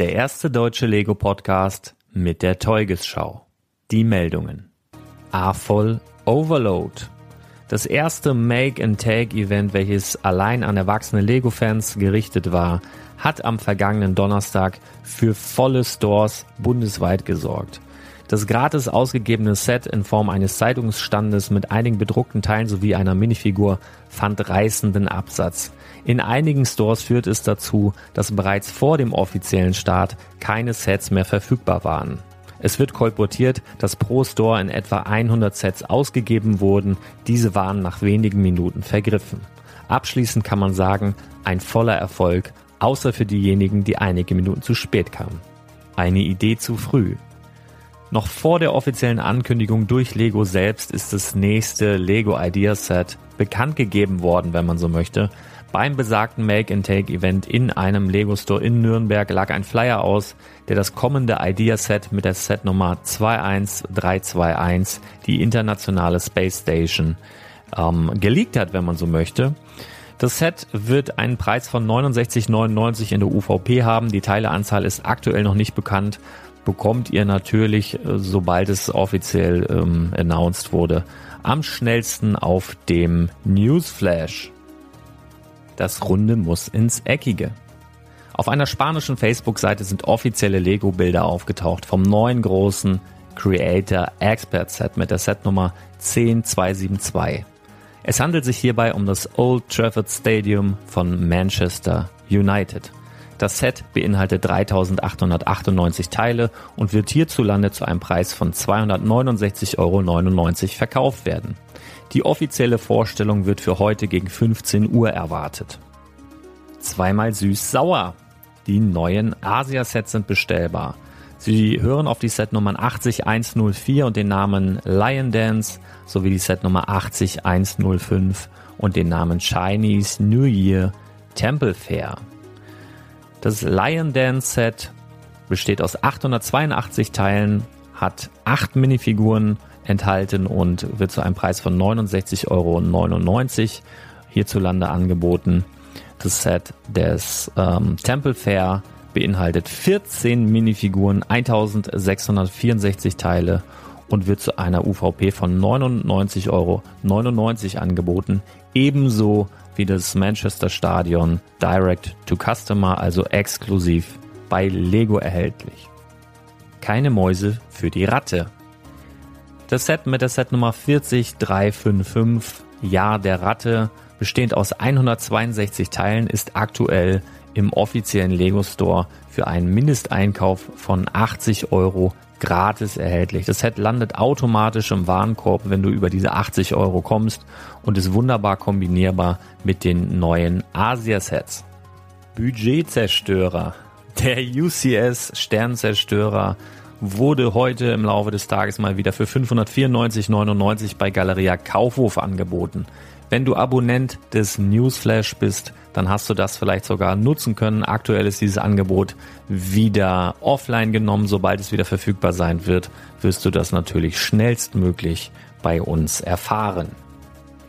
der erste deutsche Lego-Podcast mit der Teugesschau. Die Meldungen. A-Voll Overload. Das erste Make-and-Take-Event, welches allein an erwachsene Lego-Fans gerichtet war, hat am vergangenen Donnerstag für volle Stores bundesweit gesorgt. Das gratis ausgegebene Set in Form eines Zeitungsstandes mit einigen bedruckten Teilen sowie einer Minifigur fand reißenden Absatz. In einigen Stores führt es dazu, dass bereits vor dem offiziellen Start keine Sets mehr verfügbar waren. Es wird kolportiert, dass pro Store in etwa 100 Sets ausgegeben wurden, diese waren nach wenigen Minuten vergriffen. Abschließend kann man sagen, ein voller Erfolg, außer für diejenigen, die einige Minuten zu spät kamen. Eine Idee zu früh. Noch vor der offiziellen Ankündigung durch Lego selbst ist das nächste Lego Idea Set bekannt gegeben worden, wenn man so möchte. Beim besagten Make-and-Take-Event in einem Lego Store in Nürnberg lag ein Flyer aus, der das kommende Idea Set mit der Setnummer 21321, die internationale Space Station, ähm, geleakt hat, wenn man so möchte. Das Set wird einen Preis von 69,99 in der UVP haben. Die Teileanzahl ist aktuell noch nicht bekannt bekommt ihr natürlich, äh, sobald es offiziell ähm, announced wurde, am schnellsten auf dem Newsflash. Das Runde muss ins Eckige. Auf einer spanischen Facebook-Seite sind offizielle Lego-Bilder aufgetaucht vom neuen großen Creator Expert Set mit der Setnummer 10272. Es handelt sich hierbei um das Old Trafford Stadium von Manchester United. Das Set beinhaltet 3898 Teile und wird hierzulande zu einem Preis von 269,99 Euro verkauft werden. Die offizielle Vorstellung wird für heute gegen 15 Uhr erwartet. Zweimal süß-sauer. Die neuen Asia-Sets sind bestellbar. Sie hören auf die Setnummern 80104 und den Namen Lion Dance sowie die Setnummer 80105 und den Namen Chinese New Year Temple Fair. Das Lion Dance Set besteht aus 882 Teilen, hat acht Minifiguren enthalten und wird zu einem Preis von 69,99 Euro hierzulande angeboten. Das Set des ähm, Temple Fair beinhaltet 14 Minifiguren, 1664 Teile und wird zu einer UVP von 99,99 Euro angeboten. Ebenso wie das Manchester Stadion Direct to Customer, also exklusiv bei Lego erhältlich. Keine Mäuse für die Ratte. Das Set mit der Setnummer 40355 Jahr der Ratte, bestehend aus 162 Teilen, ist aktuell im offiziellen Lego Store für einen Mindesteinkauf von 80 Euro gratis erhältlich. Das Set landet automatisch im Warenkorb, wenn du über diese 80 Euro kommst und ist wunderbar kombinierbar mit den neuen Asia-Sets. Budgetzerstörer. Der UCS Sternzerstörer wurde heute im Laufe des Tages mal wieder für 594,99 bei Galeria Kaufhof angeboten. Wenn du Abonnent des Newsflash bist, dann hast du das vielleicht sogar nutzen können. Aktuell ist dieses Angebot wieder offline genommen. Sobald es wieder verfügbar sein wird, wirst du das natürlich schnellstmöglich bei uns erfahren.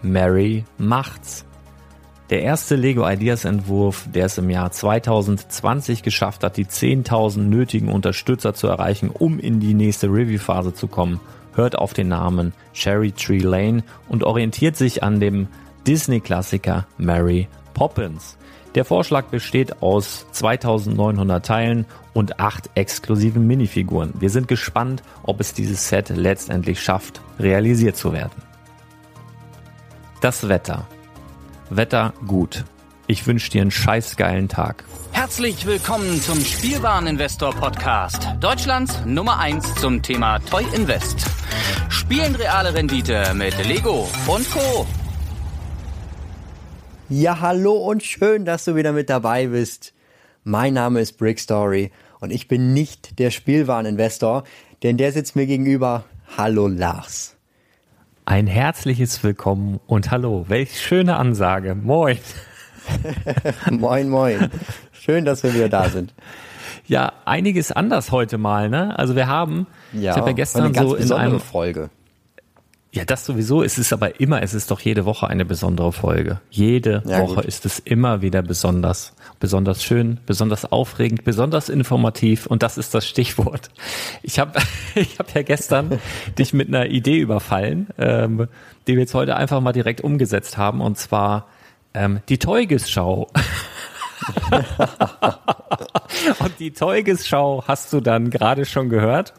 Mary macht's. Der erste Lego Ideas Entwurf, der es im Jahr 2020 geschafft hat, die 10.000 nötigen Unterstützer zu erreichen, um in die nächste Review-Phase zu kommen, hört auf den Namen Cherry Tree Lane und orientiert sich an dem Disney-Klassiker Mary Poppins. Der Vorschlag besteht aus 2900 Teilen und acht exklusiven Minifiguren. Wir sind gespannt, ob es dieses Set letztendlich schafft, realisiert zu werden. Das Wetter. Wetter gut. Ich wünsche dir einen scheißgeilen Tag. Herzlich willkommen zum Spielwareninvestor Podcast. Deutschlands Nummer 1 zum Thema Toy Invest. Spielen reale Rendite mit Lego und Co. Ja, hallo und schön, dass du wieder mit dabei bist. Mein Name ist Brickstory und ich bin nicht der Spielwareninvestor, denn der sitzt mir gegenüber. Hallo Lars. Ein herzliches Willkommen und hallo. Welch schöne Ansage. Moin. moin, moin. Schön, dass wir wieder da sind. Ja, einiges anders heute mal, ne? Also wir haben, ja, ich habe ja gestern eine ganz so in einem Folge. Ja, das sowieso. Es ist aber immer, es ist doch jede Woche eine besondere Folge. Jede Ja, Woche gut. ist es immer wieder besonders. Besonders schön, besonders aufregend, besonders informativ. Und das ist das Stichwort. Ich habe ich hab ja gestern dich mit einer Idee überfallen, ähm, die wir jetzt heute einfach mal direkt umgesetzt haben. Und zwar ähm, die Teugesschau. Und die Teugesschau hast du dann gerade schon gehört.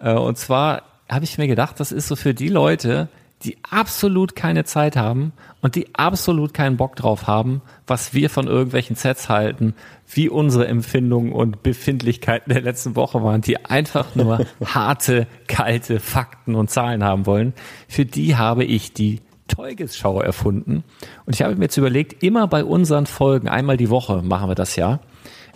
Äh, Und zwar habe ich mir gedacht, das ist so für die Leute, die absolut keine Zeit haben und die absolut keinen Bock drauf haben, was wir von irgendwelchen Sets halten, wie unsere Empfindungen und Befindlichkeiten der letzten Woche waren, die einfach nur harte, kalte Fakten und Zahlen haben wollen. Für die habe ich die Teugesschau erfunden. Und ich habe mir jetzt überlegt, immer bei unseren Folgen, einmal die Woche machen wir das ja,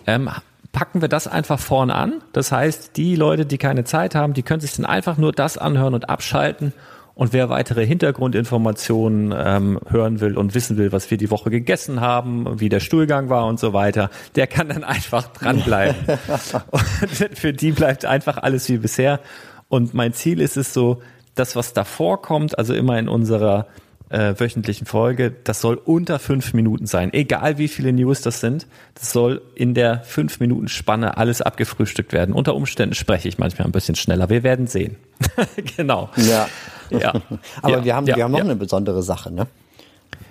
ähm, packen wir das einfach vorne an. Das heißt, die Leute, die keine Zeit haben, die können sich dann einfach nur das anhören und abschalten. Und wer weitere Hintergrundinformationen ähm, hören will und wissen will, was wir die Woche gegessen haben, wie der Stuhlgang war und so weiter, der kann dann einfach dranbleiben. und für die bleibt einfach alles wie bisher. Und mein Ziel ist es so, das, was davor kommt, also immer in unserer äh, wöchentlichen Folge, das soll unter fünf Minuten sein. Egal wie viele News das sind, das soll in der fünf Minuten Spanne alles abgefrühstückt werden. Unter Umständen spreche ich manchmal ein bisschen schneller. Wir werden sehen. genau. Ja. Ja. Aber ja. wir haben, ja. wir haben noch eine besondere Sache, ne?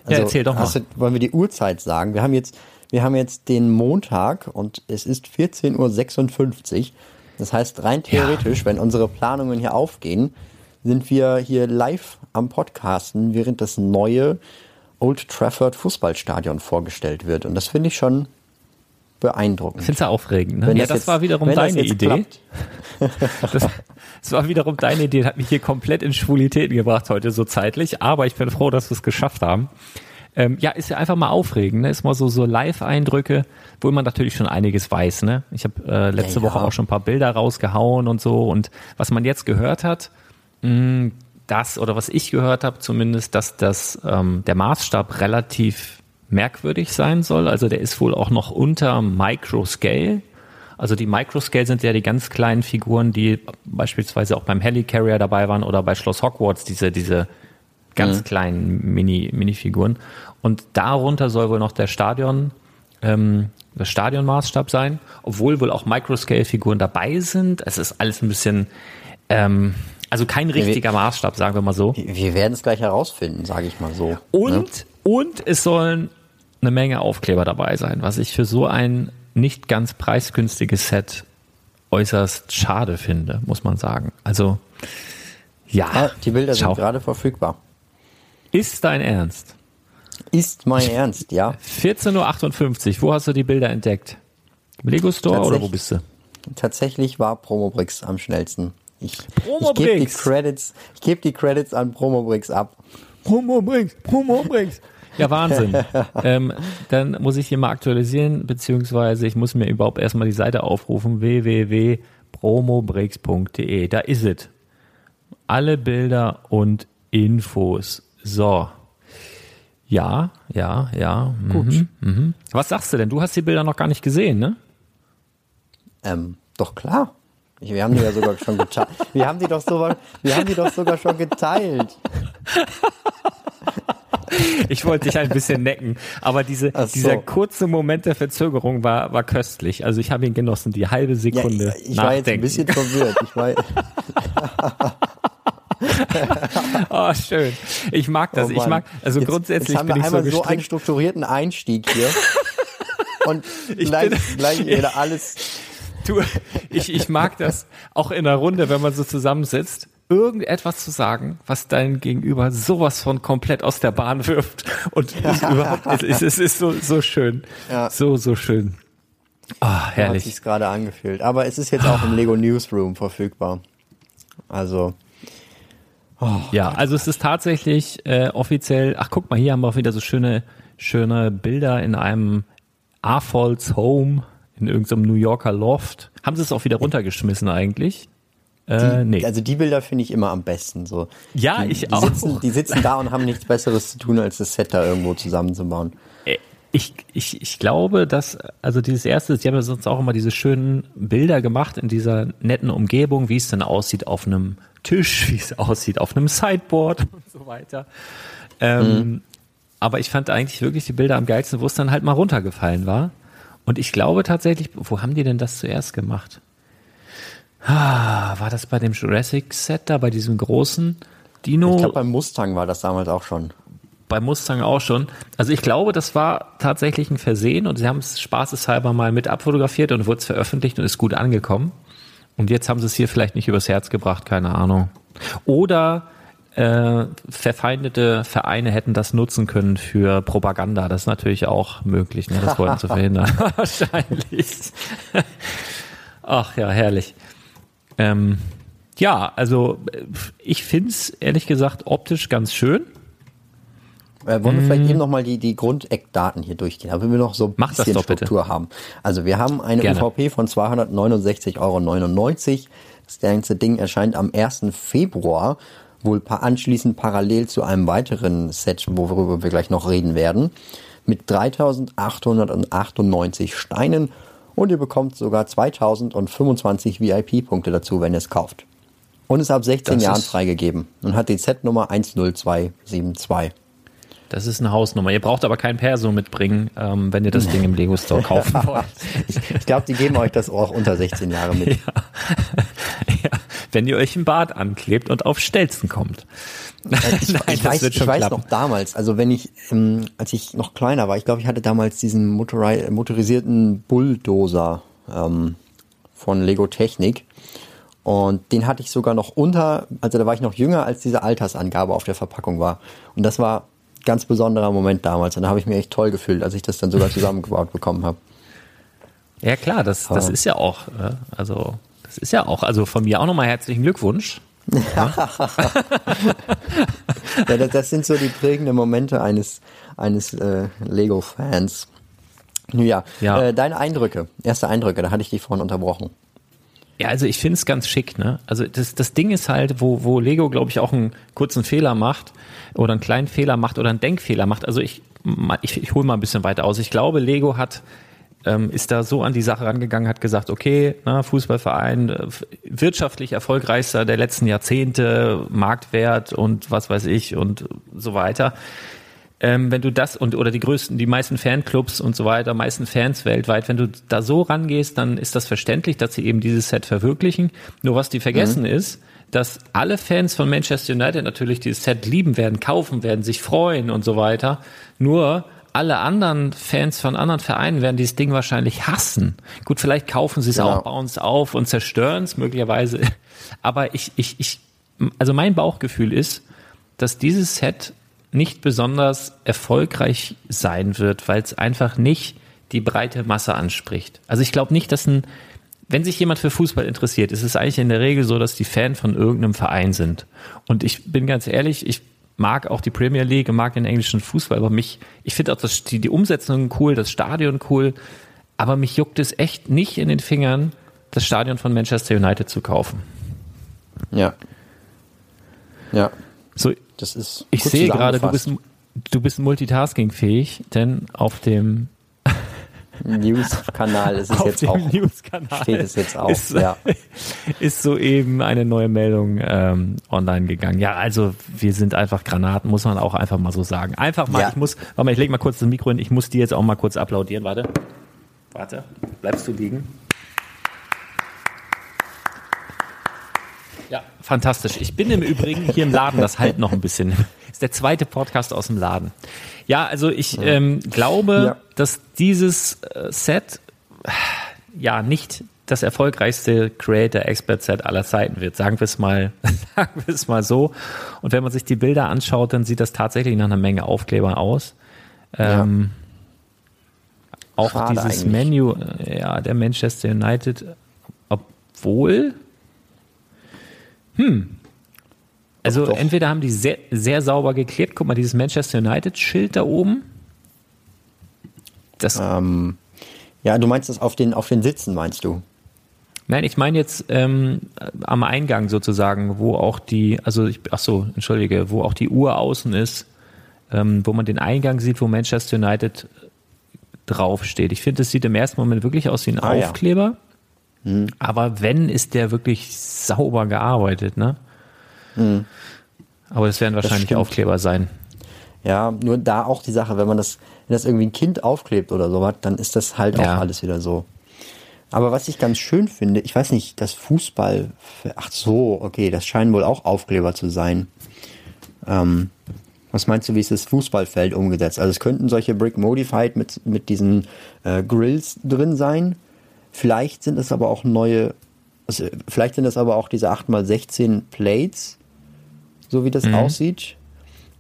Ja, erzähl doch mal. Du, wollen wir die Uhrzeit sagen? Wir haben jetzt, wir haben jetzt den Montag und es ist 14.56 Uhr. Das heißt, rein theoretisch, wenn unsere Planungen hier aufgehen, sind wir hier live am Podcasten, während das neue Old Trafford Fußballstadion vorgestellt wird. Und das finde ich schon beeindruckend. Findest du aufregend, ne? Wenn ja, das das jetzt- war wiederum deine Idee. Das, das war wiederum deine Idee, hat mich hier komplett in Schwulitäten gebracht heute so zeitlich, aber ich bin froh, dass wir es geschafft haben. Ähm, ja, ist ja einfach mal aufregend, ne? Ist mal so so Live-Eindrücke, wo man natürlich schon einiges weiß, ne? Ich habe äh, letzte Ja, ja. Woche auch schon ein paar Bilder rausgehauen und so und was man jetzt gehört hat, mh, das oder was ich gehört habe zumindest, dass das ähm, der Maßstab relativ merkwürdig sein soll. Also der ist wohl auch noch unter Microscale. Also die Microscale sind ja die ganz kleinen Figuren, die beispielsweise auch beim Helicarrier dabei waren oder bei Schloss Hogwarts, diese, diese ganz kleinen Mini, Minifiguren. Und darunter soll wohl noch der Stadion, ähm, das Stadionmaßstab sein, obwohl wohl auch Microscale-Figuren dabei sind. Es ist alles ein bisschen, ähm, also kein richtiger Maßstab, sagen wir mal so. Wir werden es gleich herausfinden, sage ich mal so. Und, ne? und es sollen eine Menge Aufkleber dabei sein, was ich für so ein nicht ganz preisgünstiges Set äußerst schade finde, muss man sagen. Also, ja. Ah, die Bilder schau. sind gerade verfügbar. Ist dein Ernst? Ist mein Ernst, ja. 14.58 Uhr, wo hast du die Bilder entdeckt? Lego Store oder wo bist du? Tatsächlich war Promobrix am schnellsten. Ich, Promobrix. ich gebe die Credits, ich gebe die Credits an Promobrix ab. Promo bringst, Promo bringst. Ja, Wahnsinn. ähm, dann muss ich hier mal aktualisieren, beziehungsweise ich muss mir überhaupt erstmal die Seite aufrufen, www.promobreaks.de. Da ist es. Alle Bilder und Infos. So. Ja, ja, ja. Gut. Mhm. Was sagst du denn? Du hast die Bilder noch gar nicht gesehen, ne? Ähm, doch klar. Ich, wir haben die ja sogar schon geteilt. Wir haben die doch sogar, wir haben die doch sogar schon geteilt. Ich wollte dich ein bisschen necken, aber diese, so. dieser kurze Moment der Verzögerung war, war köstlich. Also ich habe ihn genossen, die halbe Ja, Sekunde ich war jetzt ein bisschen verwirrt. Ich war, Oh, schön. Ich mag das. oh ich mag, also jetzt, grundsätzlich jetzt haben bin wir ich so einmal so einen gestrickt. strukturierten Einstieg hier. Und Ich gleich, bin- gleich wieder alles. Du, ich, ich mag das auch in der Runde, wenn man so zusammensitzt, irgendetwas zu sagen, was dein Gegenüber sowas von komplett aus der Bahn wirft. Und es überhaupt, es, ist- es ist so, so schön. Ja. So, so schön. Ah, Hat herrlich. sich's gerade angefühlt. Aber es ist jetzt auch im Lego Newsroom verfügbar. Also, Ja, also es ist tatsächlich äh, offiziell, ach guck mal, hier haben wir auch wieder so schöne, schöne Bilder in einem Arfolds Home, in irgendeinem New Yorker Loft. Haben sie es auch wieder runtergeschmissen eigentlich? Äh, nee. also die Bilder finde ich immer am besten. So. Ja, die, ich die auch. Sitzen, die sitzen da und haben nichts Besseres zu tun, als das Set da irgendwo zusammenzubauen. Äh, Ich, ich, ich glaube, dass, also dieses erste, die haben ja sonst auch immer diese schönen Bilder gemacht in dieser netten Umgebung, wie es denn aussieht auf einem Tisch, wie es aussieht, auf einem Sideboard und so weiter. Ähm, mhm. Aber ich fand eigentlich wirklich die Bilder am geilsten, wo es dann halt mal runtergefallen war. Und ich glaube tatsächlich, wo haben die denn das zuerst gemacht? Ah, war das bei dem Jurassic Set da, bei diesem großen Dino? Ich glaube, beim Mustang war das damals auch schon. Beim Mustang auch schon. Also ich glaube, das war tatsächlich ein Versehen und sie haben es spaßeshalber mal mit abfotografiert und wurde es veröffentlicht und ist gut angekommen. Und jetzt haben sie es hier vielleicht nicht übers Herz gebracht, keine Ahnung. Oder äh, verfeindete Vereine hätten das nutzen können für Propaganda. Das ist natürlich auch möglich. Ne? Das wollten sie verhindern. Wahrscheinlich. Ach ja, herrlich. Ähm, ja, also ich finde es ehrlich gesagt optisch ganz schön. Äh, wollen wir vielleicht mm. eben nochmal die, die Grundeckdaten hier durchgehen, damit wir noch so ein Mach bisschen Struktur bitte. haben. Also wir haben eine Gerne. UVP von 269,99 Euro. Das ganze Ding erscheint am 1. Februar, wohl anschließend parallel zu einem weiteren Set, worüber wir gleich noch reden werden, mit 3898 Steinen und ihr bekommt sogar 2025 VIP-Punkte dazu, wenn ihr es kauft. Und ist ab 16 das Jahren freigegeben und hat die Set-Nummer 10272. Das ist eine Hausnummer. Ihr braucht aber kein Perso mitbringen, ähm, wenn ihr das Ding im Lego Store kaufen wollt. ich, ich glaube, die geben euch das auch unter 16 Jahre mit. Ja. ja. Wenn ihr euch im Bad anklebt und auf Stelzen kommt. Äh, ich, Nein, ich weiß, ich weiß noch damals, also wenn ich, ähm, als ich noch kleiner war, ich glaube, ich hatte damals diesen Motori motorisierten Bulldozer ähm, von Lego Technik. Und den hatte ich sogar noch unter, also da war ich noch jünger, als diese Altersangabe auf der Verpackung war. Und das war ganz besonderer Moment damals. Und da habe ich mich echt toll gefühlt, als ich das dann sogar zusammengebaut bekommen habe. Ja klar, das, das ist ja auch, ne? also das ist ja auch, also von mir auch nochmal herzlichen Glückwunsch. ja, das, das, sind so die prägenden Momente eines, eines äh, Lego-Fans. Ja, ja. Äh, deine Eindrücke, erste Eindrücke, da hatte ich dich vorhin unterbrochen. Ja, also ich finde es ganz schick, ne? Also das, das Ding ist halt, wo, wo Lego, glaube ich, auch einen kurzen Fehler macht oder einen kleinen Fehler macht oder einen Denkfehler macht. Also ich, ich, ich hole mal ein bisschen weiter aus. Ich glaube, Lego hat ähm, ist da so an die Sache rangegangen, hat gesagt, okay, na, Fußballverein, äh, wirtschaftlich erfolgreichster der letzten Jahrzehnte, Marktwert und was weiß ich und so weiter ähm, wenn du das und oder die größten, die meisten Fanclubs und so weiter, meisten Fans weltweit, wenn du da so rangehst, dann ist das verständlich, dass sie eben dieses Set verwirklichen. Nur was die vergessen mhm. ist, dass alle Fans von Manchester United natürlich dieses Set lieben werden, kaufen werden, sich freuen und so weiter. Nur alle anderen Fans von anderen Vereinen werden dieses Ding wahrscheinlich hassen. Gut, vielleicht kaufen sie es ja. auch, bauen es auf und zerstören es möglicherweise. Aber ich, ich, ich, also mein Bauchgefühl ist, dass dieses Set nicht besonders erfolgreich sein wird, weil es einfach nicht die breite Masse anspricht. Also ich glaube nicht, dass ein, wenn sich jemand für Fußball interessiert, ist es eigentlich in der Regel so, dass die Fan von irgendeinem Verein sind. Und ich bin ganz ehrlich, ich mag auch die Premier League, mag den englischen Fußball, aber mich, ich finde auch das, die, die Umsetzung cool, das Stadion cool, aber mich juckt es echt nicht in den Fingern, das Stadion von Manchester United zu kaufen. Ja. Ja. So, das ist. Ich sehe gerade, du bist, du bist multitaskingfähig, denn auf dem News-Kanal ist es auf jetzt auch. Steht es jetzt auch. Ist, ja. ist soeben eine neue Meldung ähm, online gegangen. Ja, also wir sind einfach Granaten, muss man auch einfach mal so sagen. Einfach mal, ja. ich muss, warte mal, ich lege mal kurz das Mikro hin, ich muss dir jetzt auch mal kurz applaudieren. Warte. Warte, bleibst du liegen? Ja, fantastisch. Ich bin im Übrigen hier im Laden, das halt noch ein bisschen. Das ist der zweite Podcast aus dem Laden. Ja, also ich ähm, glaube, ja. dass dieses äh, Set ja nicht das erfolgreichste Creator Expert Set aller Zeiten wird. Sagen wir es mal, sagen wir es mal so. Und wenn man sich die Bilder anschaut, dann sieht das tatsächlich nach einer Menge Aufkleber aus. Ähm, ja. Auch Schade dieses eigentlich. Menü, äh, ja, der Manchester United, obwohl hm. Also doch, doch. entweder haben die sehr, sehr sauber geklebt. Guck mal, dieses Manchester United-Schild da oben. Das ähm, ja, du meinst das auf den, auf den Sitzen, meinst du? Nein, ich meine jetzt ähm, am Eingang sozusagen, wo auch die, also ich, ach so, entschuldige, wo auch die Uhr außen ist, ähm, wo man den Eingang sieht, wo Manchester United draufsteht. Ich finde, es sieht im ersten Moment wirklich aus wie ein ah, Aufkleber. Ja. Mhm. Aber wenn, ist der wirklich sauber gearbeitet, ne? Mhm. Aber das werden wahrscheinlich das Aufkleber sein. Ja, nur da auch die Sache, wenn man das, wenn das irgendwie ein Kind aufklebt oder sowas, dann ist das halt ja. auch alles wieder so. Aber was ich ganz schön finde, ich weiß nicht, das Fußball, ach so, okay, das scheinen wohl auch Aufkleber zu sein. Ähm, was meinst du, wie ist das Fußballfeld umgesetzt? Also es könnten solche Brick Modified mit, mit diesen äh, Grills drin sein. Vielleicht sind es aber auch neue, also vielleicht sind es aber auch diese 8x16 Plates, so wie das mhm. aussieht.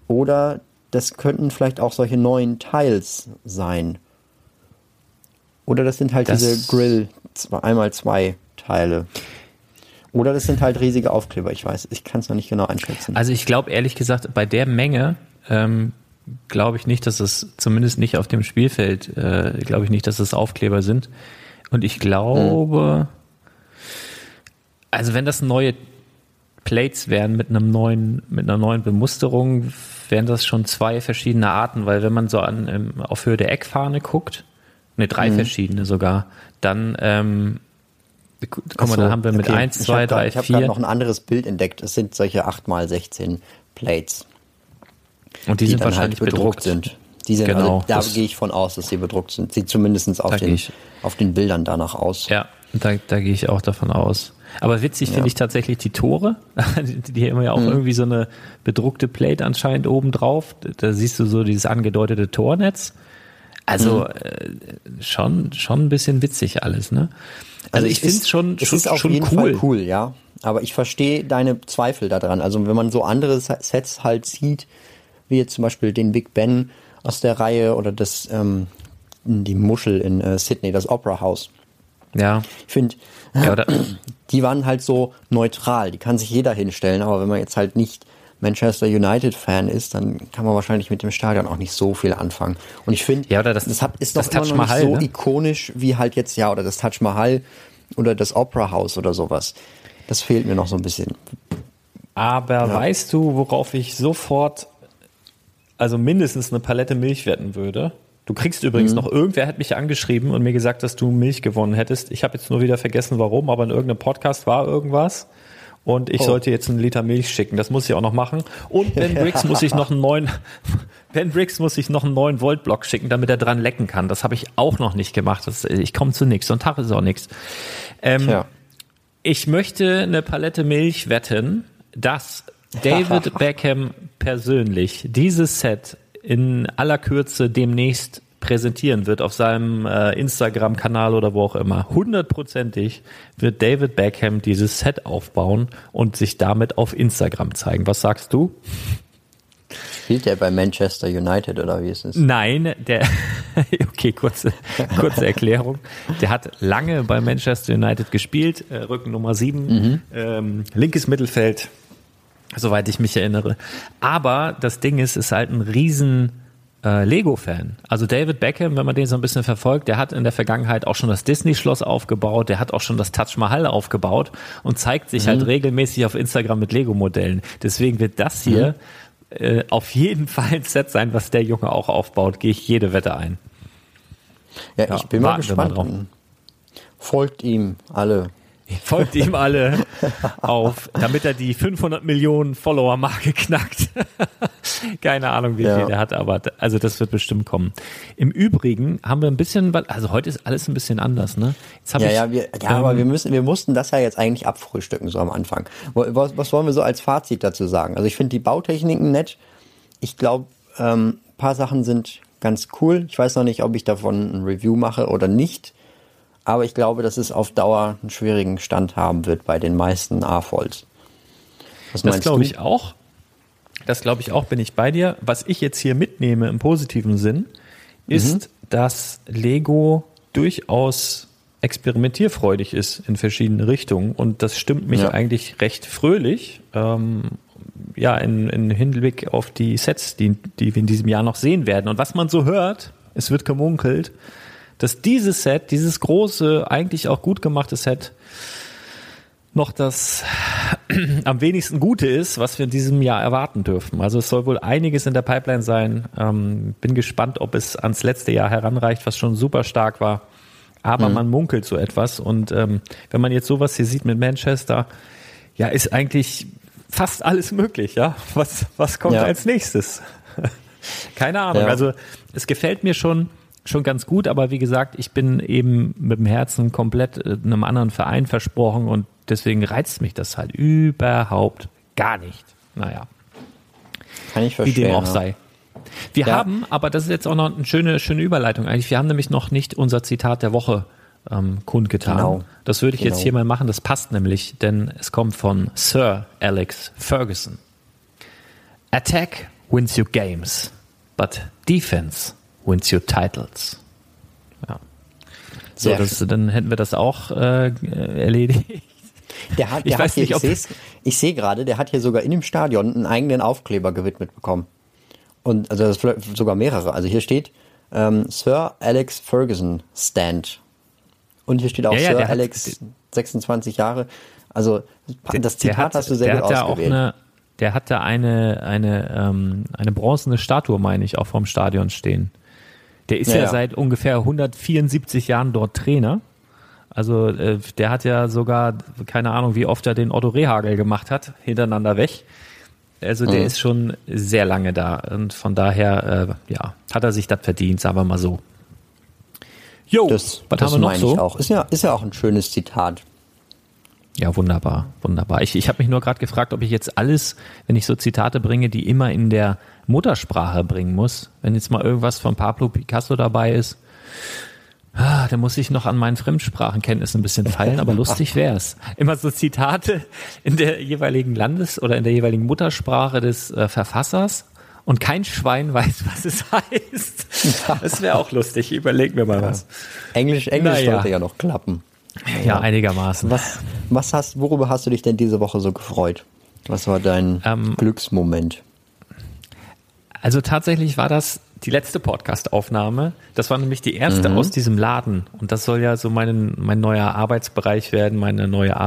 Oder das könnten vielleicht auch solche neuen Tiles sein. Oder das sind halt das diese Grill einmal zwei Teile. Oder das sind halt riesige Aufkleber, ich weiß. Ich kann es noch nicht genau einschätzen. Also ich glaube ehrlich gesagt, bei der Menge ähm, glaube ich nicht, dass es zumindest nicht auf dem Spielfeld, äh, glaube ich nicht, dass es Aufkleber sind. Und ich glaube, hm. also wenn das neue Plates wären mit einem neuen, mit einer neuen Bemusterung, wären das schon zwei verschiedene Arten, weil wenn man so an, ähm, auf Höhe der Eckfahne guckt, ne, drei mhm. verschiedene sogar, dann ähm, guck mal, so, da haben wir mit okay. 1, 2, 3, 4. Ich habe gerade noch ein anderes Bild entdeckt. Es sind solche 8x16 Plates. Und die, die sind halt wahrscheinlich halt bedruckt. bedruckt. sind. Die sind genau, also, da gehe ich von aus, dass sie bedruckt sind. Sieht zumindest auf, den, auf den Bildern danach aus. Ja, da, da gehe ich auch davon aus. Aber witzig ja. finde ich tatsächlich die Tore. die haben ja auch mhm. irgendwie so eine bedruckte Plate anscheinend oben drauf. Da siehst du so dieses angedeutete Tornetz. Also mhm. äh, schon, schon ein bisschen witzig alles, ne? Also, also ich finde es schon, schon, ist auf schon jeden cool. Fall cool, ja. Aber ich verstehe deine Zweifel daran. Also wenn man so andere Sets halt sieht, wie jetzt zum Beispiel den Big Ben aus der Reihe oder das ähm, die Muschel in äh, Sydney, das Opera House. Ja. Ich finde, ja, die waren halt so neutral, die kann sich jeder hinstellen, aber wenn man jetzt halt nicht Manchester United Fan ist, dann kann man wahrscheinlich mit dem Stadion auch nicht so viel anfangen. Und ich finde, ja, das, das hat, ist doch immer noch Mahal, nicht so ne? ikonisch wie halt jetzt, ja, oder das Taj Mahal oder das Opera House oder sowas. Das fehlt mir noch so ein bisschen. Aber ja. weißt du, worauf ich sofort, also mindestens eine Palette Milch wetten würde? Du kriegst übrigens mhm. noch, irgendwer hat mich angeschrieben und mir gesagt, dass du Milch gewonnen hättest. Ich habe jetzt nur wieder vergessen, warum, aber in irgendeinem Podcast war irgendwas. Und ich oh. sollte jetzt einen Liter Milch schicken. Das muss ich auch noch machen. Und Ben Briggs muss ich noch einen neuen, Ben Briggs muss ich noch einen neuen Voltblock schicken, damit er dran lecken kann. Das habe ich auch noch nicht gemacht. Das, ich komme zu nichts. So ein Tag ist auch nichts. Ähm, ich möchte eine Palette Milch wetten, dass David Beckham persönlich dieses Set in aller Kürze demnächst präsentieren wird auf seinem äh, Instagram-Kanal oder wo auch immer. Hundertprozentig wird David Beckham dieses Set aufbauen und sich damit auf Instagram zeigen. Was sagst du? Spielt er bei Manchester United oder wie ist es? Nein, der, okay, kurze, kurze Erklärung. Der hat lange bei Manchester United gespielt, äh, Rücken Nummer 7, mhm. ähm, linkes Mittelfeld, soweit ich mich erinnere. Aber das Ding ist, ist halt ein riesen äh, Lego-Fan. Also David Beckham, wenn man den so ein bisschen verfolgt, der hat in der Vergangenheit auch schon das Disney-Schloss aufgebaut, der hat auch schon das Taj Mahal aufgebaut und zeigt sich halt mhm. halt regelmäßig auf Instagram mit Lego-Modellen. Deswegen wird das hier mhm. äh, auf jeden Fall ein Set sein, was der Junge auch aufbaut. Gehe ich jede Wette ein. Ja, ja ich bin mal gespannt. Mal Folgt ihm alle. Folgt ihm alle auf, damit er die 500 Millionen Follower-Marke knackt. Keine Ahnung, wie ja. viel er hat, aber also das wird bestimmt kommen. Im Übrigen haben wir ein bisschen, also heute ist alles ein bisschen anders, ne? Jetzt ja, ich, ja, wir, ja, ähm, aber wir müssen, wir mussten das ja jetzt eigentlich abfrühstücken so am Anfang. Was, was wollen wir so als Fazit dazu sagen? Also ich finde die Bautechniken nett. Ich glaube, ähm, paar Sachen sind ganz cool. Ich weiß noch nicht, ob ich davon ein Review mache oder nicht. Aber ich glaube, dass es auf Dauer einen schwierigen Stand haben wird bei den meisten A-Folds. Das glaube ich auch. Das glaube ich auch, bin ich bei dir. Was ich jetzt hier mitnehme im positiven Sinn, ist, mhm. dass Lego durchaus experimentierfreudig ist in verschiedene Richtungen und das stimmt mich ja. eigentlich recht fröhlich. Ähm, ja, in, in Hinblick auf die Sets, die, die wir in diesem Jahr noch sehen werden. Und was man so hört, es wird gemunkelt, dass dieses Set, dieses große, eigentlich auch gut gemachte Set, noch das am wenigsten Gute ist, was wir in diesem Jahr erwarten dürfen. Also es soll wohl einiges in der Pipeline sein. Ähm, bin gespannt, ob es ans letzte Jahr heranreicht, was schon super stark war. Aber mhm. man munkelt so etwas. Und ähm, wenn man jetzt sowas hier sieht mit Manchester, ja, ist eigentlich fast alles möglich, ja. Was, was kommt Ja. als nächstes? Keine Ahnung. Ja. Also es gefällt mir schon, schon ganz gut, aber wie gesagt, ich bin eben mit dem Herzen komplett äh, einem anderen Verein versprochen und deswegen reizt mich das halt überhaupt gar nicht. Naja, Kann ich wie verstehen. dem auch sei. Wir Ja. haben, aber das ist jetzt auch noch eine schöne, schöne Überleitung eigentlich, wir haben nämlich noch nicht unser Zitat der Woche ähm, kundgetan. Genau. Das würde ich jetzt Genau. hier mal machen, das passt nämlich, denn es kommt von Sir Alex Ferguson. Attack wins you games, but defense wins you titles. Ja. So, das, dann hätten wir das auch äh, erledigt. Der hat, Ich der weiß hat hier, nicht, ich ob- ich sehe gerade, der hat hier sogar in dem Stadion einen eigenen Aufkleber gewidmet bekommen. Und also das sogar mehrere. Also hier steht ähm, Sir Alex Ferguson Stand. Und hier steht auch Ja, ja, Sir der hat- Alex 26 Jahre. Also das Zitat hat- hast du sehr der gut hat da auch ausgewählt. eine, Der hat da eine, eine, ähm, eine bronzene Statue, meine ich, auch vorm Stadion stehen. Der ist Ja, ja, seit ungefähr 174 Jahren dort Trainer. Also äh, der hat ja sogar, keine Ahnung, wie oft er den Otto Rehagel gemacht hat, hintereinander weg. Also der Mhm. ist schon sehr lange da und von daher, äh, ja, hat er sich das verdient, sagen wir mal so. Jo, das was das haben wir noch meine so? ich auch. Ist ja, ist ja auch ein schönes Zitat. Ja, wunderbar, wunderbar. Ich, ich habe mich nur gerade gefragt, ob ich jetzt alles, wenn ich so Zitate bringe, die immer in der Muttersprache bringen muss. Wenn jetzt mal irgendwas von Pablo Picasso dabei ist, ah, dann muss ich noch an meinen Fremdsprachenkenntnissen ein bisschen feilen, aber lustig wär's. Immer so Zitate in der jeweiligen Landes- oder in der jeweiligen Muttersprache des äh, Verfassers und kein Schwein weiß, was es heißt. Das wäre auch lustig. Überleg mir mal was. Englisch, Englisch Naja. sollte ja noch klappen. Ja, einigermaßen. Was, was hast, worüber hast du dich denn diese Woche so gefreut? Was war dein Ähm, Glücksmoment? Also tatsächlich war das die letzte Podcast-Aufnahme. Das war nämlich die erste aus diesem Laden. Und das soll ja so mein, mein neuer Arbeitsbereich werden, meine neue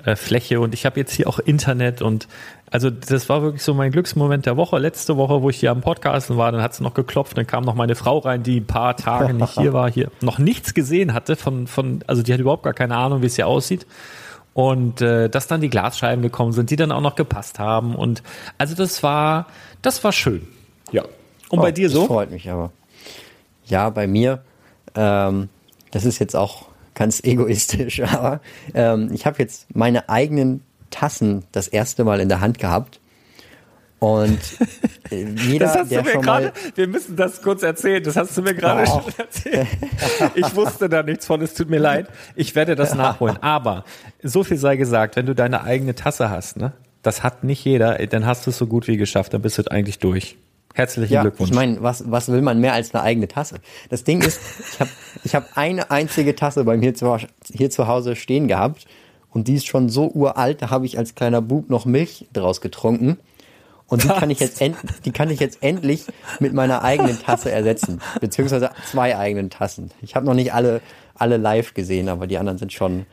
Arbeitsfläche. Und ich habe jetzt hier auch Internet und also das war wirklich so mein Glücksmoment der Woche. Letzte Woche, wo ich hier am Podcasten war, dann hat es noch geklopft, dann kam noch meine Frau rein, die ein paar Tage nicht hier war, hier noch nichts gesehen hatte von, von also die hat überhaupt gar keine Ahnung, wie es hier aussieht. Und äh, dass dann die Glasscheiben gekommen sind, die dann auch noch gepasst haben. Und also das war, das war schön. Ja. Und bei Oh, dir Das so? freut mich aber. Ja, bei mir, ähm, das ist jetzt auch ganz egoistisch, aber ähm, ich habe jetzt meine eigenen Tassen das erste Mal in der Hand gehabt. Und äh, jeder, der schon mal, wir müssen das kurz erzählen, das hast du mir gerade schon erzählt. Ich wusste da nichts von, es tut mir leid. Ich werde das nachholen. Aber so viel sei gesagt, wenn du deine eigene Tasse hast, ne, das hat nicht jeder, dann hast du es so gut wie geschafft, dann bist du eigentlich durch. Herzlichen ja, Glückwunsch. ich meine, was, was will man mehr als eine eigene Tasse? Das Ding ist, ich habe ich hab eine einzige Tasse bei mir zu, hier zu Hause stehen gehabt und die ist schon so uralt, da habe ich als kleiner Bub noch Milch draus getrunken. Und die kann ich jetzt end, die kann ich jetzt endlich mit meiner eigenen Tasse ersetzen, beziehungsweise zwei eigenen Tassen. Ich habe noch nicht alle alle live gesehen, aber die anderen sind schon.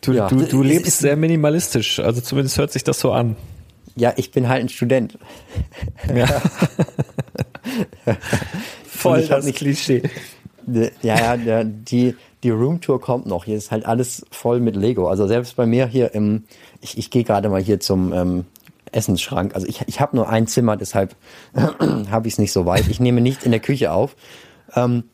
du, ja. du, du lebst sehr minimalistisch, also zumindest hört sich das so an. Ja, ich bin halt ein Student. Ja. Voll das nicht- Klischee. Ne, Ja, ja, die, die Roomtour kommt noch. Hier ist halt alles voll mit Lego. Also selbst bei mir hier im, ich, ich gehe gerade mal hier zum ähm, Essensschrank. Also ich, ich habe nur ein Zimmer, deshalb habe ich es nicht so weit. Ich nehme nicht in der Küche auf. Ähm,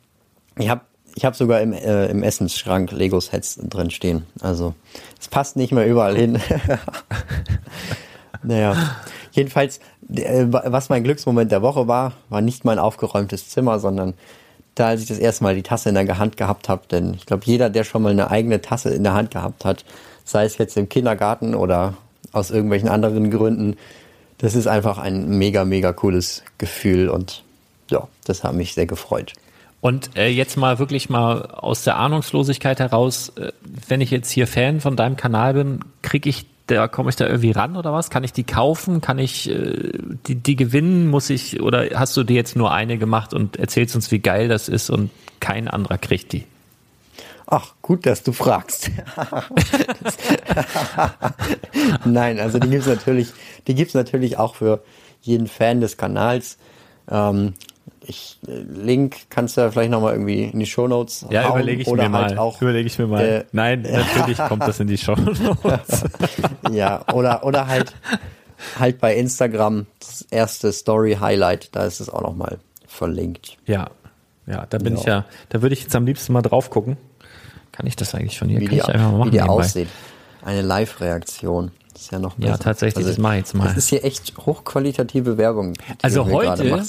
ich habe ich hab sogar im, äh, im Essensschrank Lego-Sets drin stehen. Also es passt nicht mehr überall hin. naja, jedenfalls, äh, was mein Glücksmoment der Woche war, war nicht mein aufgeräumtes Zimmer, sondern da, als ich das erste Mal die Tasse in der Hand gehabt habe, denn ich glaube, jeder, der schon mal eine eigene Tasse in der Hand gehabt hat, sei es jetzt im Kindergarten oder aus irgendwelchen anderen Gründen, das ist einfach ein mega, mega cooles Gefühl und ja, das hat mich sehr gefreut. Und äh, jetzt mal wirklich mal aus der Ahnungslosigkeit heraus, äh, wenn ich jetzt hier Fan von deinem Kanal bin, kriege ich da komme ich da irgendwie ran oder was? Kann ich die kaufen? Kann ich äh, die, die gewinnen? Muss ich oder hast du dir jetzt nur eine gemacht und erzählst uns, wie geil das ist und kein anderer kriegt die? Ach, gut, dass du fragst. Nein, also die gibt's natürlich, natürlich auch für jeden Fan des Kanals. Ähm, ich, äh, Link kannst du ja vielleicht nochmal irgendwie in die Shownotes Ja, hauen, überlege ich oder mir halt mal. auch, überlege ich mir mal. Nein, natürlich kommt das in die Show Notes. ja, oder, oder halt, halt bei Instagram das erste Story-Highlight, da ist es auch nochmal verlinkt. ja, ja, da bin Ja. ich ja, da würde ich jetzt am liebsten mal drauf gucken. Kann ich das eigentlich von hier? Wie Kann die, ich einfach mal machen wie die nebenbei? aussieht. Eine Live-Reaktion. Ist ja noch Ja, besser. tatsächlich, das mache ich jetzt mal. Das ist hier echt hochqualitative Werbung. Also heute,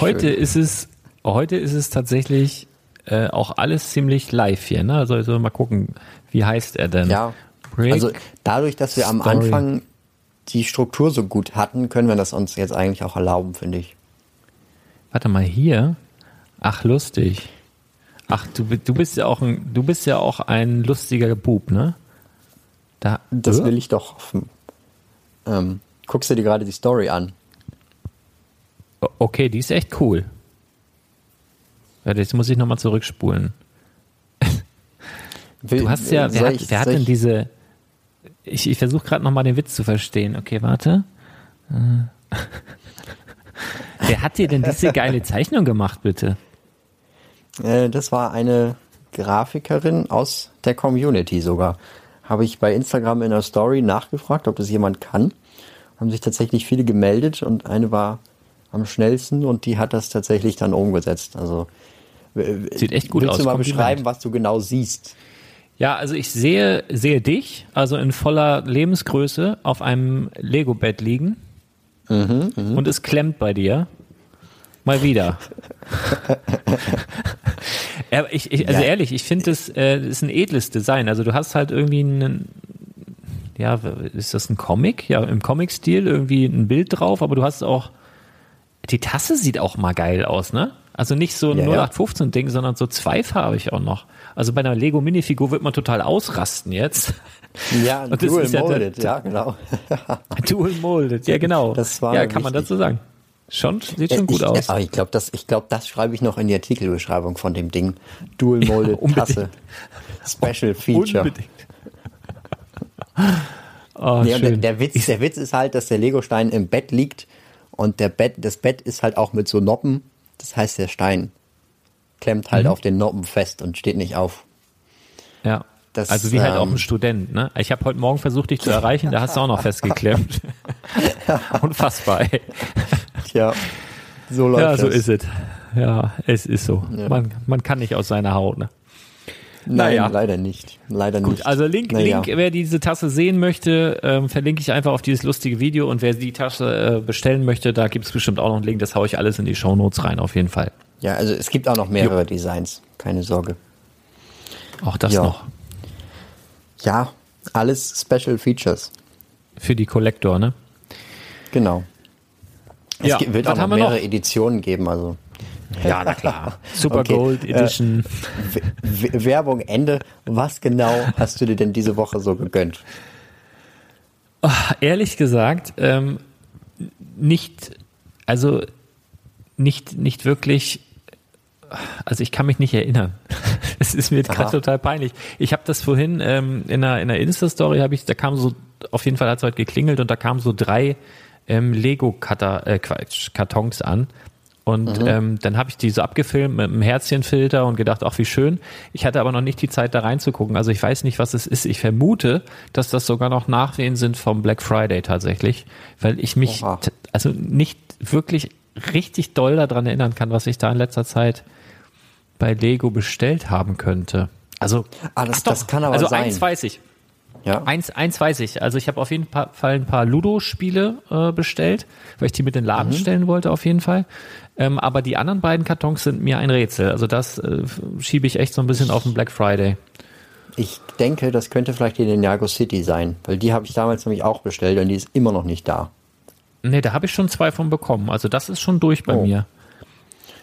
heute ist es, heute ist es tatsächlich äh, auch alles ziemlich live hier. Ne? Also, also mal gucken, wie heißt er denn? Ja, Break also dadurch, dass wir am Story. Anfang die Struktur so gut hatten, können wir das uns jetzt eigentlich auch erlauben, finde ich. Warte mal hier. Ach lustig. Ach du, du bist ja auch ein, du bist ja auch ein lustiger Bub, ne? Da. Das Äh? will ich doch hoffen. Ähm, guckst du dir gerade die Story an? Okay, die ist echt cool. Jetzt muss ich nochmal zurückspulen. Will, Du hast ja, wer hat, wer hat denn diese, ich, ich versuche gerade nochmal den Witz zu verstehen. Okay, warte. Äh. Wer hat dir denn diese geile Zeichnung gemacht, bitte? Äh, das war eine Grafikerin aus der Community sogar. Habe ich bei Instagram in der Story nachgefragt, ob das jemand kann. Haben sich tatsächlich viele gemeldet und eine war am schnellsten und die hat das tatsächlich dann umgesetzt. Also w- Sieht echt gut willst aus. du mal Kompliment. beschreiben, was du genau siehst? Ja, also ich sehe, sehe dich, also in voller Lebensgröße, auf einem Lego-Bett liegen. und es klemmt bei dir. Mal wieder. Ja, ich, ich, also Ja. ehrlich, ich finde, das äh, ist ein edles Design. Also du hast halt irgendwie einen, ja, ist das ein Comic? Ja, im Comic-Stil irgendwie ein Bild drauf, aber du hast auch, die Tasse sieht auch mal geil aus, ne? Also nicht so ein Ja, ja. 0815-Ding, sondern so zweifarbig auch noch. Also bei einer Lego-Minifigur wird man total ausrasten jetzt. Ja, Und das dual ist ja molded, der- ja, genau. Dual molded, ja genau. Das war ja, kann man wichtig. dazu sagen. Schon, sieht schon ich, gut aus. Aber ich glaube, das, ich glaub, das schreibe ich noch in die Artikelbeschreibung von dem Ding. Dual molded unbedingt. Tasse. Special Feature. Unbedingt. Oh, Nee, der, der, Witz, der Witz ist halt, dass der Legostein im Bett liegt und der Bett, das Bett ist halt auch mit so Noppen. Das heißt, der Stein klemmt halt Mhm. auf den Noppen fest und steht nicht auf. Ja. Das, also wie halt auch ähm, ein Student, ne? Ich habe heute Morgen versucht, dich zu erreichen, da hast du auch noch festgeklemmt. Unfassbar, ey. Tja, so läuft Ja, so das. ist es. Ja, es ist so. Ja. Man, man kann nicht aus seiner Haut, ne? Nein, Naja. leider nicht. Leider Gut, nicht. also Link, Naja. Link, wer diese Tasse sehen möchte, ähm, verlinke ich einfach auf dieses lustige Video und wer die Tasse äh, bestellen möchte, da gibt es bestimmt auch noch einen Link, das haue ich alles in die Shownotes rein, auf jeden Fall. Ja, also es gibt auch noch mehrere Designs. Keine Sorge. Auch das Ja. noch. Ja, alles Special Features. Für die Collector, ne? Genau. Es Ja, wird was auch noch mehrere noch? Editionen geben, also Ja, na klar. Super Okay, Gold äh, Edition. W- Werbung Ende. Was genau hast du dir denn diese Woche so gegönnt? Ehrlich gesagt, ähm, nicht, also nicht, nicht wirklich, also ich kann mich nicht erinnern. Es ist mir gerade total peinlich. Ich habe das vorhin ähm, in einer, in einer Insta-Story, habe ich, da kam so, auf jeden Fall hat es heute geklingelt und da kamen so drei ähm, Lego-Cutter, äh, Quatsch, Kartons an. Und ähm, dann habe ich die so abgefilmt mit einem Herzchenfilter und gedacht, ach wie schön. Ich hatte aber noch nicht die Zeit da reinzugucken. Also ich weiß nicht, was es ist. Ich vermute, dass das sogar noch Nachwehen sind vom Black Friday tatsächlich, weil ich mich Oha. also nicht wirklich richtig doll daran erinnern kann, was ich da in letzter Zeit bei Lego bestellt haben könnte. Also, Ah, das- ach doch, das kann aber also sein. eins weiß ich. Ja. Eins, eins weiß ich. Also ich habe auf jeden Fall ein paar Ludo-Spiele äh, bestellt, weil ich die mit in den Laden Mhm. stellen wollte auf jeden Fall. Ähm, aber die anderen beiden Kartons sind mir ein Rätsel. Also das äh, schiebe ich echt so ein bisschen auf den Black Friday. Ich denke, das könnte vielleicht die Ninjago City sein, weil die habe ich damals nämlich auch bestellt und die ist immer noch nicht da. Nee, da habe ich schon zwei von bekommen. Also das ist schon durch bei Oh. mir.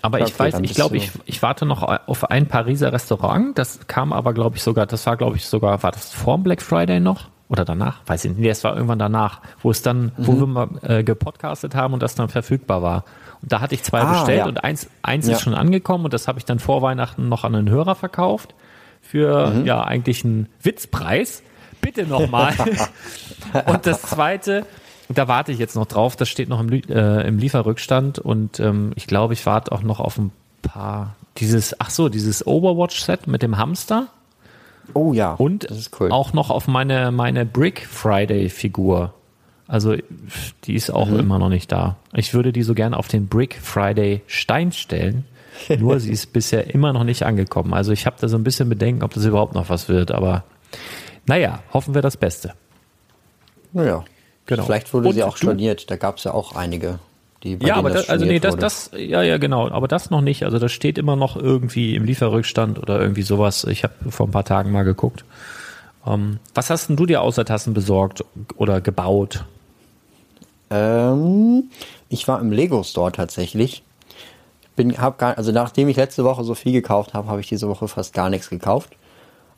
Aber ich weiß, ich glaube, ich, ich warte noch auf ein Pariser Restaurant. Das kam aber, glaube ich, sogar, das war, glaube ich, sogar, war das vor dem Black Friday noch? Oder danach? Weiß ich nicht. Nee, es war irgendwann danach, wo es dann, wo Mhm. wir mal äh, gepodcastet haben und das dann verfügbar war. Und da hatte ich zwei Ah, bestellt ja. und eins, eins Ja. ist schon angekommen und das habe ich dann vor Weihnachten noch an einen Hörer verkauft. Für Mhm. ja eigentlich einen Witzpreis. Bitte nochmal. und das zweite da warte ich jetzt noch drauf. Das steht noch im, äh, im Lieferrückstand und ähm, ich glaube, ich warte auch noch auf ein paar. Dieses, ach so, dieses Overwatch-Set mit dem Hamster. Oh ja. Und cool. auch noch auf meine, meine Brick Friday-Figur. Also die ist auch mhm. immer noch nicht da. Ich würde die so gerne auf den Brick Friday Stein stellen. Nur sie ist bisher immer noch nicht angekommen. Also ich habe da so ein bisschen Bedenken, ob das überhaupt noch was wird. Aber naja, hoffen wir das Beste. Naja, genau. Vielleicht wurde Und sie auch storniert. Da gab es ja auch einige. Die, ja, aber das, also nee, das, das, ja, ja, genau, aber das noch nicht. Also das steht immer noch irgendwie im Lieferrückstand oder irgendwie sowas. Ich habe vor ein paar Tagen mal geguckt. Ähm, was hast denn du dir außer Tassen besorgt oder gebaut? Ähm, ich war im Lego Store tatsächlich. Bin, hab gar, also nachdem ich letzte Woche so viel gekauft habe, habe ich diese Woche fast gar nichts gekauft.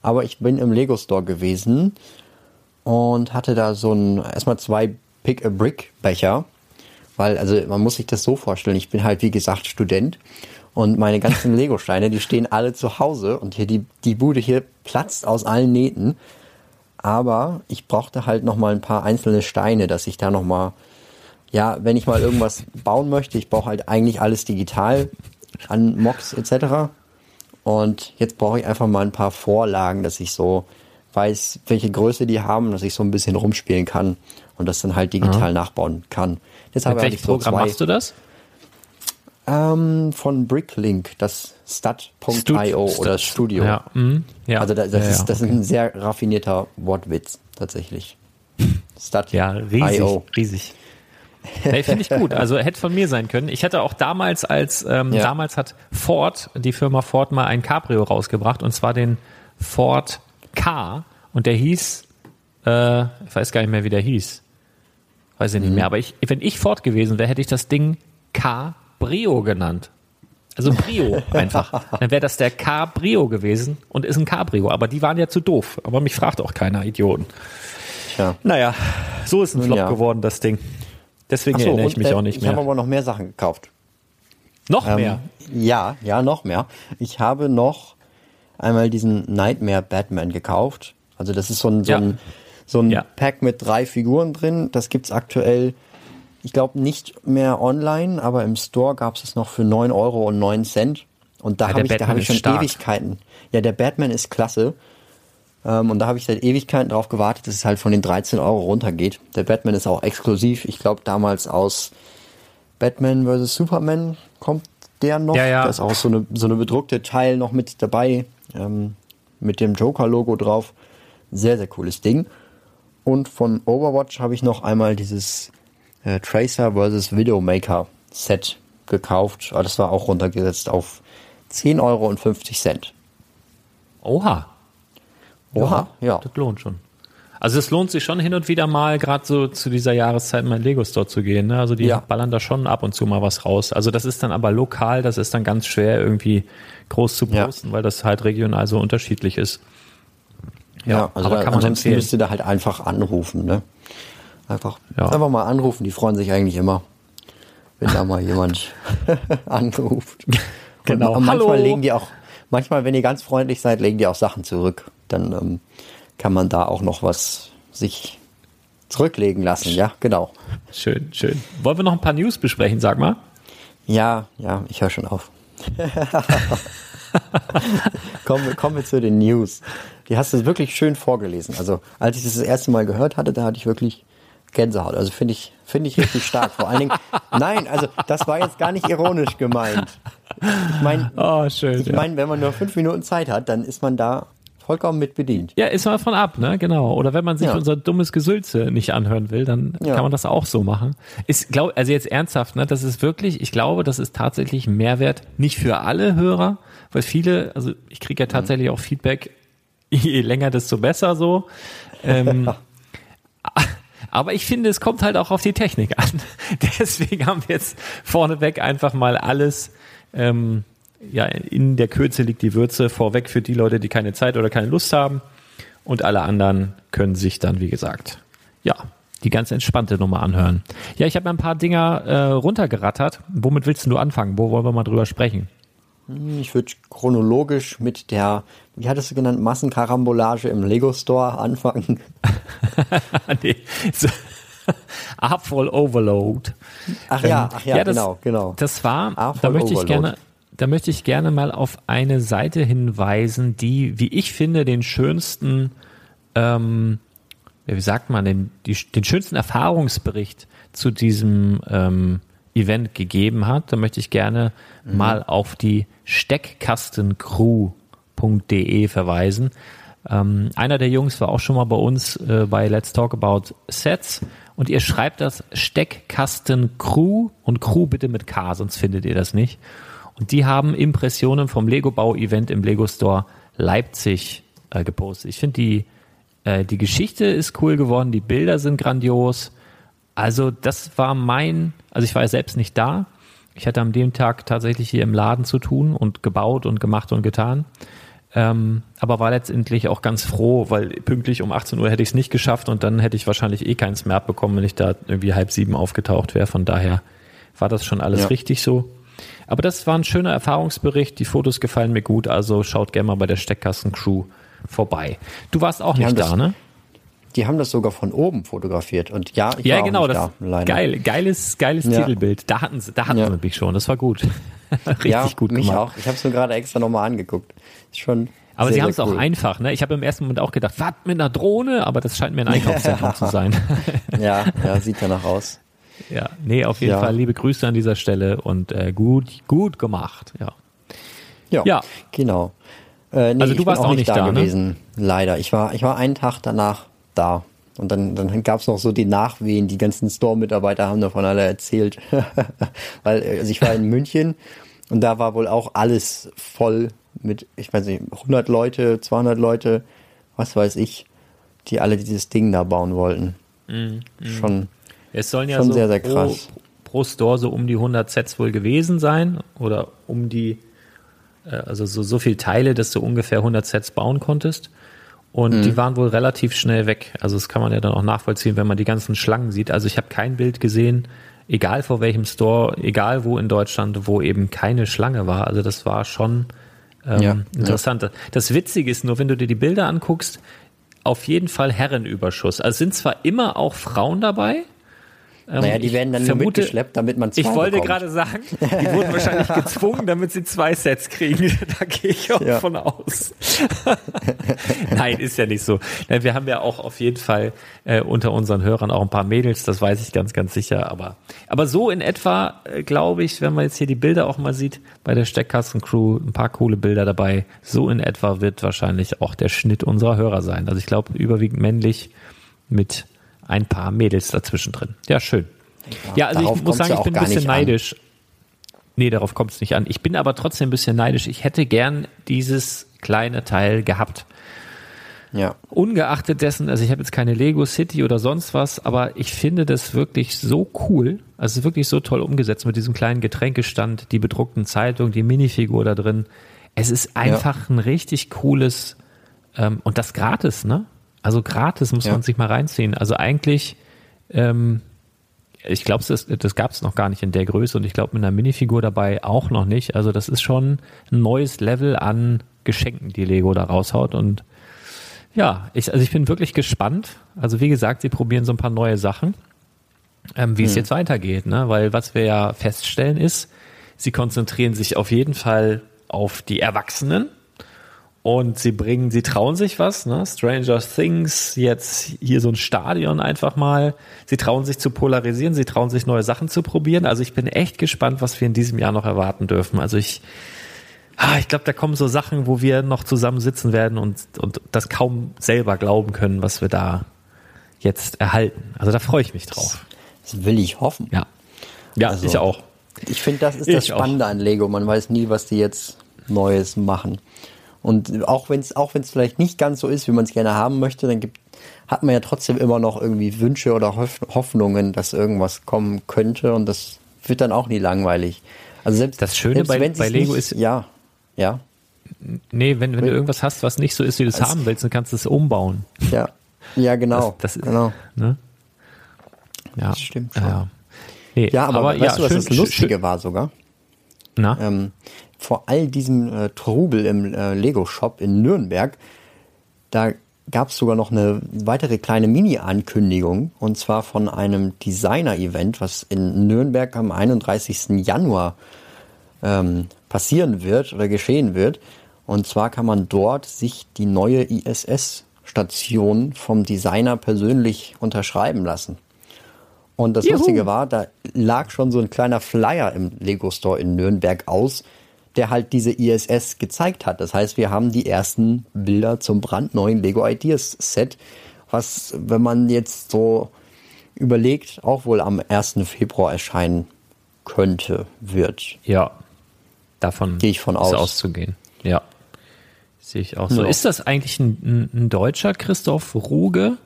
Aber ich bin im Lego Store gewesen und hatte da so ein erstmal zwei Pick a Brick Becher weil, also man muss sich das so vorstellen, ich bin halt wie gesagt Student und meine ganzen Lego-Steine, die stehen alle zu Hause und hier die, die Bude hier platzt aus allen Nähten. Aber ich brauchte halt nochmal ein paar einzelne Steine, dass ich da nochmal, ja, wenn ich mal irgendwas bauen möchte, ich brauche halt eigentlich alles digital an Mocks etc. Und jetzt brauche ich einfach mal ein paar Vorlagen, dass ich so weiß, welche Größe die haben, dass ich so ein bisschen rumspielen kann und das dann halt digital Aha. nachbauen kann. Deshalb Mit welchem Programm zwei. machst du das? Ähm, von Bricklink, das stat.io oder Studio. Ja. Mhm. ja. Also das, das, ja, ist, das okay. ist ein sehr raffinierter Wortwitz tatsächlich. Stat. Ja, riesig, riesig. Nee, finde ich gut. Also hätte von mir sein können. Ich hatte auch damals als ähm, damals hat Ford, die Firma Ford mal ein Cabrio rausgebracht und zwar den Ford K und der hieß, äh, ich weiß gar nicht mehr, wie der hieß. Weiß ich nicht mhm. mehr. Aber ich, wenn ich fort gewesen wäre, hätte ich das Ding Cabrio genannt. Also Brio einfach. Dann wäre das der Cabrio gewesen und ist ein Cabrio. Aber die waren ja zu doof. Aber mich fragt auch keiner, Idioten. Tja. Naja, so ist ein Flop ja. geworden, das Ding. Deswegen so, erinnere ich mich äh, auch nicht mehr. Ich habe aber noch mehr Sachen gekauft. Noch ähm, mehr? Ja, ja, noch mehr. Ich habe noch einmal diesen Nightmare Batman gekauft. Also das ist so ein, so ja. ein so ein ja. Pack mit drei Figuren drin. Das gibt's aktuell, ich glaube, nicht mehr online, aber im Store gab es noch für neun Euro und neun Cent. Und da ja, habe ich, da hab ich schon stark. Ewigkeiten. Ja, der Batman ist klasse. Ähm, und da habe ich seit Ewigkeiten drauf gewartet, dass es halt von den 13 Euro runtergeht. Der Batman ist auch exklusiv. Ich glaube, damals aus Batman vs. Superman kommt der noch. Ja, ja. Da ist auch so eine, so eine bedruckte Teil noch mit dabei. Ähm, mit dem Joker-Logo drauf. Sehr, sehr cooles Ding. Und von Overwatch habe ich noch einmal dieses äh, Tracer vs. Widowmaker Set gekauft. Aber das war auch runtergesetzt auf 10,50 Euro. Oha. Oha, ja, ja. Das lohnt schon. Also es lohnt sich schon hin und wieder mal, gerade so zu dieser Jahreszeit mal in Lego Store zu gehen. Ne? Also die ja. ballern da schon ab und zu mal was raus. Also das ist dann aber lokal, das ist dann ganz schwer irgendwie groß zu posten, ja. weil das halt regional so unterschiedlich ist. Ja, ja also aber da, kann man ansonsten müsst ihr da halt einfach anrufen, ne? Einfach, ja. einfach mal anrufen, die freuen sich eigentlich immer, wenn da mal jemand anruft. Genau. Und manchmal Hallo. legen die auch, manchmal, wenn ihr ganz freundlich seid, legen die auch Sachen zurück. Dann ähm, kann man da auch noch was sich zurücklegen lassen, ja, genau. Schön, schön. Wollen wir noch ein paar News besprechen, sag mal? Ja, ja, ich höre schon auf. kommen, wir, kommen wir zu den News. Die hast du wirklich schön vorgelesen. Also, als ich das das erste Mal gehört hatte, da hatte ich wirklich Gänsehaut. Also finde ich, finde ich richtig stark. Vor allen Dingen, nein, also das war jetzt gar nicht ironisch gemeint. Ich meine, oh, ich ja. meine, wenn man nur fünf Minuten Zeit hat, dann ist man da vollkommen mit bedient. Ja, ist man von ab, ne? Genau. Oder wenn man sich ja. unser dummes Gesülze nicht anhören will, dann ja. kann man das auch so machen. Ist, glaub, also jetzt ernsthaft, ne? Das ist wirklich, ich glaube, das ist tatsächlich ein Mehrwert, nicht für alle Hörer, weil viele, also ich kriege ja mhm. tatsächlich auch Feedback, je länger, desto besser so. Ähm, aber ich finde, es kommt halt auch auf die Technik an. Deswegen haben wir jetzt vorneweg einfach mal alles, ähm, ja, in der Kürze liegt die Würze vorweg für die Leute, die keine Zeit oder keine Lust haben. Und alle anderen können sich dann, wie gesagt, ja, die ganz entspannte Nummer anhören. Ja, ich habe ein paar Dinger äh, runtergerattert. Womit willst du anfangen? Wo wollen wir mal drüber sprechen? Ich würde chronologisch mit der, wie hattest du genannt, Massenkarambolage im Lego Store anfangen. nee, so, Artful Overload. Ach ja, Ähm, ach ja, das, genau, genau. Das war, Artful da möchte ich Overload. gerne, da möchte ich gerne mal auf eine Seite hinweisen, die, wie ich finde, den schönsten, ähm, wie sagt man, den, die, den schönsten Erfahrungsbericht zu diesem ähm, Event gegeben hat. Da möchte ich gerne Mhm. mal auf die Steckkastencrew.de verweisen. Ähm, einer der Jungs war auch schon mal bei uns äh, bei Let's Talk About Sets und ihr schreibt das Steckkastencrew und Crew bitte mit K, sonst findet ihr das nicht. Und die haben Impressionen vom Lego-Bau-Event im Lego Store Leipzig äh, gepostet. Ich finde die, äh, die Geschichte ist cool geworden, die Bilder sind grandios. Also das war mein, also ich war ja selbst nicht da. Ich hatte am dem Tag tatsächlich hier im Laden zu tun und gebaut und gemacht und getan. Ähm, aber war letztendlich auch ganz froh, weil pünktlich um 18 Uhr hätte ich es nicht geschafft und dann hätte ich wahrscheinlich eh keinen Smart bekommen, wenn ich da irgendwie halb sieben aufgetaucht wäre. Von daher war das schon alles Ja. richtig so. Aber das war ein schöner Erfahrungsbericht. Die Fotos gefallen mir gut, also schaut gerne mal bei der Steckkasten-Crew vorbei. Du warst auch Die nicht das- da, ne? Die haben das sogar von oben fotografiert. Und ja, ich Ja, war genau, auch nicht das da, leider. geil, geiles, geiles Ja. Titelbild. Da hatten sie, da hatten Ja. sie mich schon. Das war gut. Richtig ja, gut mich gemacht. auch. Ich habe es mir gerade extra nochmal angeguckt. Ist schon Aber sehr, sie haben es sehr auch cool. einfach, ne? Ich habe im ersten Moment auch gedacht, was mit einer Drohne? Aber das scheint mir ein Einkaufszentrum zu sein. Ja, ja, sieht danach aus. Ja, nee, auf jeden Ja. Fall liebe Grüße an dieser Stelle und äh, gut, gut gemacht. Ja. Ja, Ja. genau. Äh, nee, Also du warst auch auch nicht da, da, ne? gewesen. Leider. Ich war, ich war einen Tag danach da. Und dann, dann gab es noch so die Nachwehen. Die ganzen Store-Mitarbeiter haben davon alle erzählt. Weil, äh, also ich war in München und da war wohl auch alles voll mit, ich weiß nicht, 100 Leute, 200 Leute, was weiß ich, die alle dieses Ding da bauen wollten. Mhm, Schon, Es sollen ja Schon so sehr, sehr pro, krass. pro Store so um die 100 Sets wohl gewesen sein oder um die, äh, also so, so viel Teile, dass du ungefähr 100 Sets bauen konntest. Und Mhm. die waren wohl relativ schnell weg. Also das kann man ja dann auch nachvollziehen, wenn man die ganzen Schlangen sieht. Also ich habe kein Bild gesehen, egal vor welchem Store, egal wo in Deutschland, wo eben keine Schlange war. Also das war schon ähm, Ja, interessant. Das Witzige ist nur, wenn du dir die Bilder anguckst, auf jeden Fall Herrenüberschuss. Also sind zwar immer auch Frauen dabei. Ähm, naja, die werden dann nur vermute- mitgeschleppt, damit man zwei Ich wollte bekommt. gerade sagen, die wurden wahrscheinlich gezwungen, damit sie zwei Sets kriegen. Da gehe ich auch Ja. von aus. Nein, ist ja nicht so. Wir haben ja auch auf jeden Fall äh, unter unseren Hörern auch ein paar Mädels, das weiß ich ganz, ganz sicher. Aber, aber so in etwa, äh, glaube ich, wenn man jetzt hier die Bilder auch mal sieht, bei der Steckkasten-Crew, ein paar coole Bilder dabei, so in etwa wird wahrscheinlich auch der Schnitt unserer Hörer sein. Also ich glaube, überwiegend männlich mit ein paar Mädels dazwischen drin. Ja, schön. Ja, also darauf ich muss sagen, ja ich bin ein bisschen nicht an. neidisch. Nee, darauf kommt es nicht an. Ich bin aber trotzdem ein bisschen neidisch. Ich hätte gern dieses kleine Teil gehabt. Ja. Ungeachtet dessen, also ich habe jetzt keine Lego City oder sonst was, aber ich finde das wirklich so cool. Also es ist wirklich so toll umgesetzt mit diesem kleinen Getränkestand, die bedruckten Zeitung, die Minifigur da drin. Es ist einfach ein richtig cooles ähm, und das gratis, ne? Also gratis muss Ja. man sich mal reinziehen. Also eigentlich, ähm, ich glaube, das, das gab es noch gar nicht in der Größe und ich glaube mit einer Minifigur dabei auch noch nicht. Also das ist schon ein neues Level an Geschenken, die Lego da raushaut und ja, ich, also ich bin wirklich gespannt. Also wie gesagt, sie probieren so ein paar neue Sachen, ähm, wie es jetzt weitergeht, ne? Weil was wir ja feststellen ist, sie konzentrieren sich auf jeden Fall auf die Erwachsenen und sie bringen, sie trauen sich was, ne? Stranger Things, jetzt hier so ein Stadion einfach mal. Sie trauen sich zu polarisieren, sie trauen sich neue Sachen zu probieren. Also ich bin echt gespannt, was wir in diesem Jahr noch erwarten dürfen. Also ich, ah, ich glaube, da kommen so Sachen, wo wir noch zusammen sitzen werden und, und das kaum selber glauben können, was wir da jetzt erhalten. Also da freue ich mich drauf. Das will ich hoffen. Ja. Ja, Also- ich auch. Ich finde, das ist das Ich auch. Spannende an Lego. Man weiß nie, was die jetzt Neues machen. Und auch wenn es auch wenn's vielleicht nicht ganz so ist, wie man es gerne haben möchte, dann gibt, hat man ja trotzdem immer noch irgendwie Wünsche oder Hoff Hoffnungen, dass irgendwas kommen könnte. Und das wird dann auch nie langweilig. Also selbst Das Schöne selbst bei- bei Lego nicht, ist- ja, ja, Nee, wenn, wenn du irgendwas hast, was nicht so ist, wie du es haben willst, dann kannst du es umbauen. ja, ja, genau, Das, das ist, genau. Ne? Ja, Das stimmt schon. Ja, nee, Ja, aber, weißt ja, du, was schön, das Lustige schön, war sogar? Ähm, vor all diesem äh, Trubel im äh, Lego-Shop in Nürnberg, da gab es sogar noch eine weitere kleine Mini-Ankündigung und zwar von einem Designer-Event, was in Nürnberg am 31. Januar ähm, passieren wird oder geschehen wird. Und zwar kann man dort sich die neue ISS-Station vom Designer persönlich unterschreiben lassen. Und das Juhu. Lustige war, da lag schon so ein kleiner Flyer im Lego Store in Nürnberg aus, der halt diese ISS gezeigt hat. Das heißt, wir haben die ersten Bilder zum brandneuen Lego Ideas Set, was, wenn man jetzt so überlegt, auch wohl am 1. Februar erscheinen könnte, wird. Ja, davon gehe ich von aus. auszugehen. Ja, sehe ich auch so. Ja. Ist das eigentlich ein, ein, Deutscher, Christoph Ruge?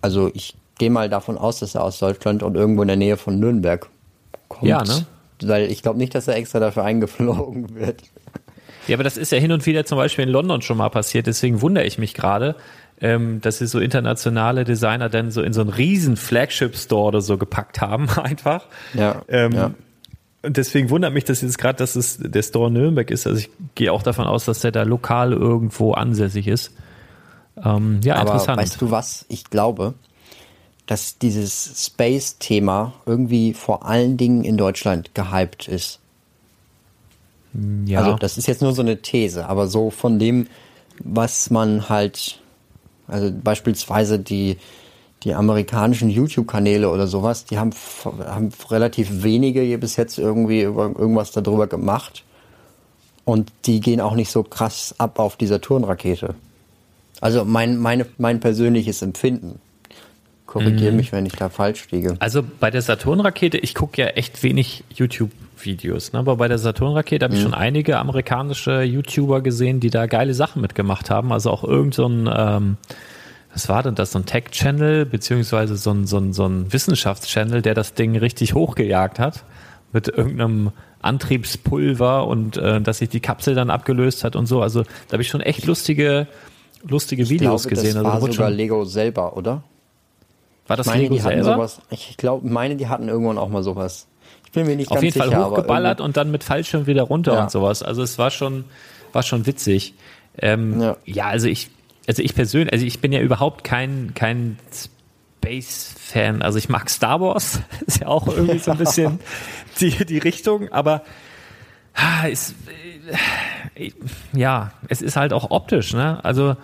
Also ich gehe mal davon aus, dass er aus Deutschland und irgendwo in der Nähe von Nürnberg kommt. Ja, ne? Weil ich glaube nicht, dass er extra dafür eingeflogen wird. Ja, aber das ist ja hin und wieder zum Beispiel in London schon mal passiert. Deswegen wundere ich mich gerade, ähm, dass sie so internationale Designer dann so in so einen riesen Flagship-Store oder so gepackt haben, einfach. Ja, ähm, ja. Und deswegen wundert mich das jetzt gerade, dass es der Store Nürnberg ist. Also ich gehe auch davon aus, dass der da lokal irgendwo ansässig ist. Ähm, ja, aber interessant. Weißt du was? Ich glaube, dass dieses Space-Thema irgendwie vor allen Dingen in Deutschland gehypt ist. Ja. Also das ist jetzt nur so eine These, aber so von dem, was man halt, also beispielsweise die, die amerikanischen YouTube-Kanäle oder sowas, die haben, haben relativ wenige hier bis jetzt irgendwie irgendwas darüber gemacht. Und die gehen auch nicht so krass ab auf dieser Turnrakete. Also mein, meine, mein persönliches Empfinden. Korrigiere mhm. mich, wenn ich da falsch liege. Also bei der Saturn-Rakete, ich gucke ja echt wenig YouTube-Videos, ne? aber bei der Saturn-Rakete habe ich mhm. schon einige amerikanische YouTuber gesehen, die da geile Sachen mitgemacht haben. Also auch irgend so ein, ähm, was war denn das, so ein Tech-Channel, beziehungsweise so ein, so ein, so ein Wissenschafts-Channel, der das Ding richtig hochgejagt hat mit irgendeinem Antriebspulver und äh, dass sich die Kapsel dann abgelöst hat und so. Also da habe ich schon echt lustige, lustige Videos glaube, gesehen. Das also, war sogar Lego selber, oder? War das meine, Lego selber? Sowas, ich glaube, meine, die hatten irgendwann auch mal sowas. Ich bin mir nicht Auf ganz sicher. Auf jeden Fall hochgeballert und dann mit Fallschirm wieder runter ja. und sowas. Also es war schon, war schon witzig. Ähm, ja. ja, also ich, also ich persönlich, also ich bin ja überhaupt kein, kein Space-Fan. Also ich mag Star Wars, ist ja auch irgendwie so ein bisschen die, die Richtung, aber ah, ist, äh, ja, es ist halt auch optisch, ne? Also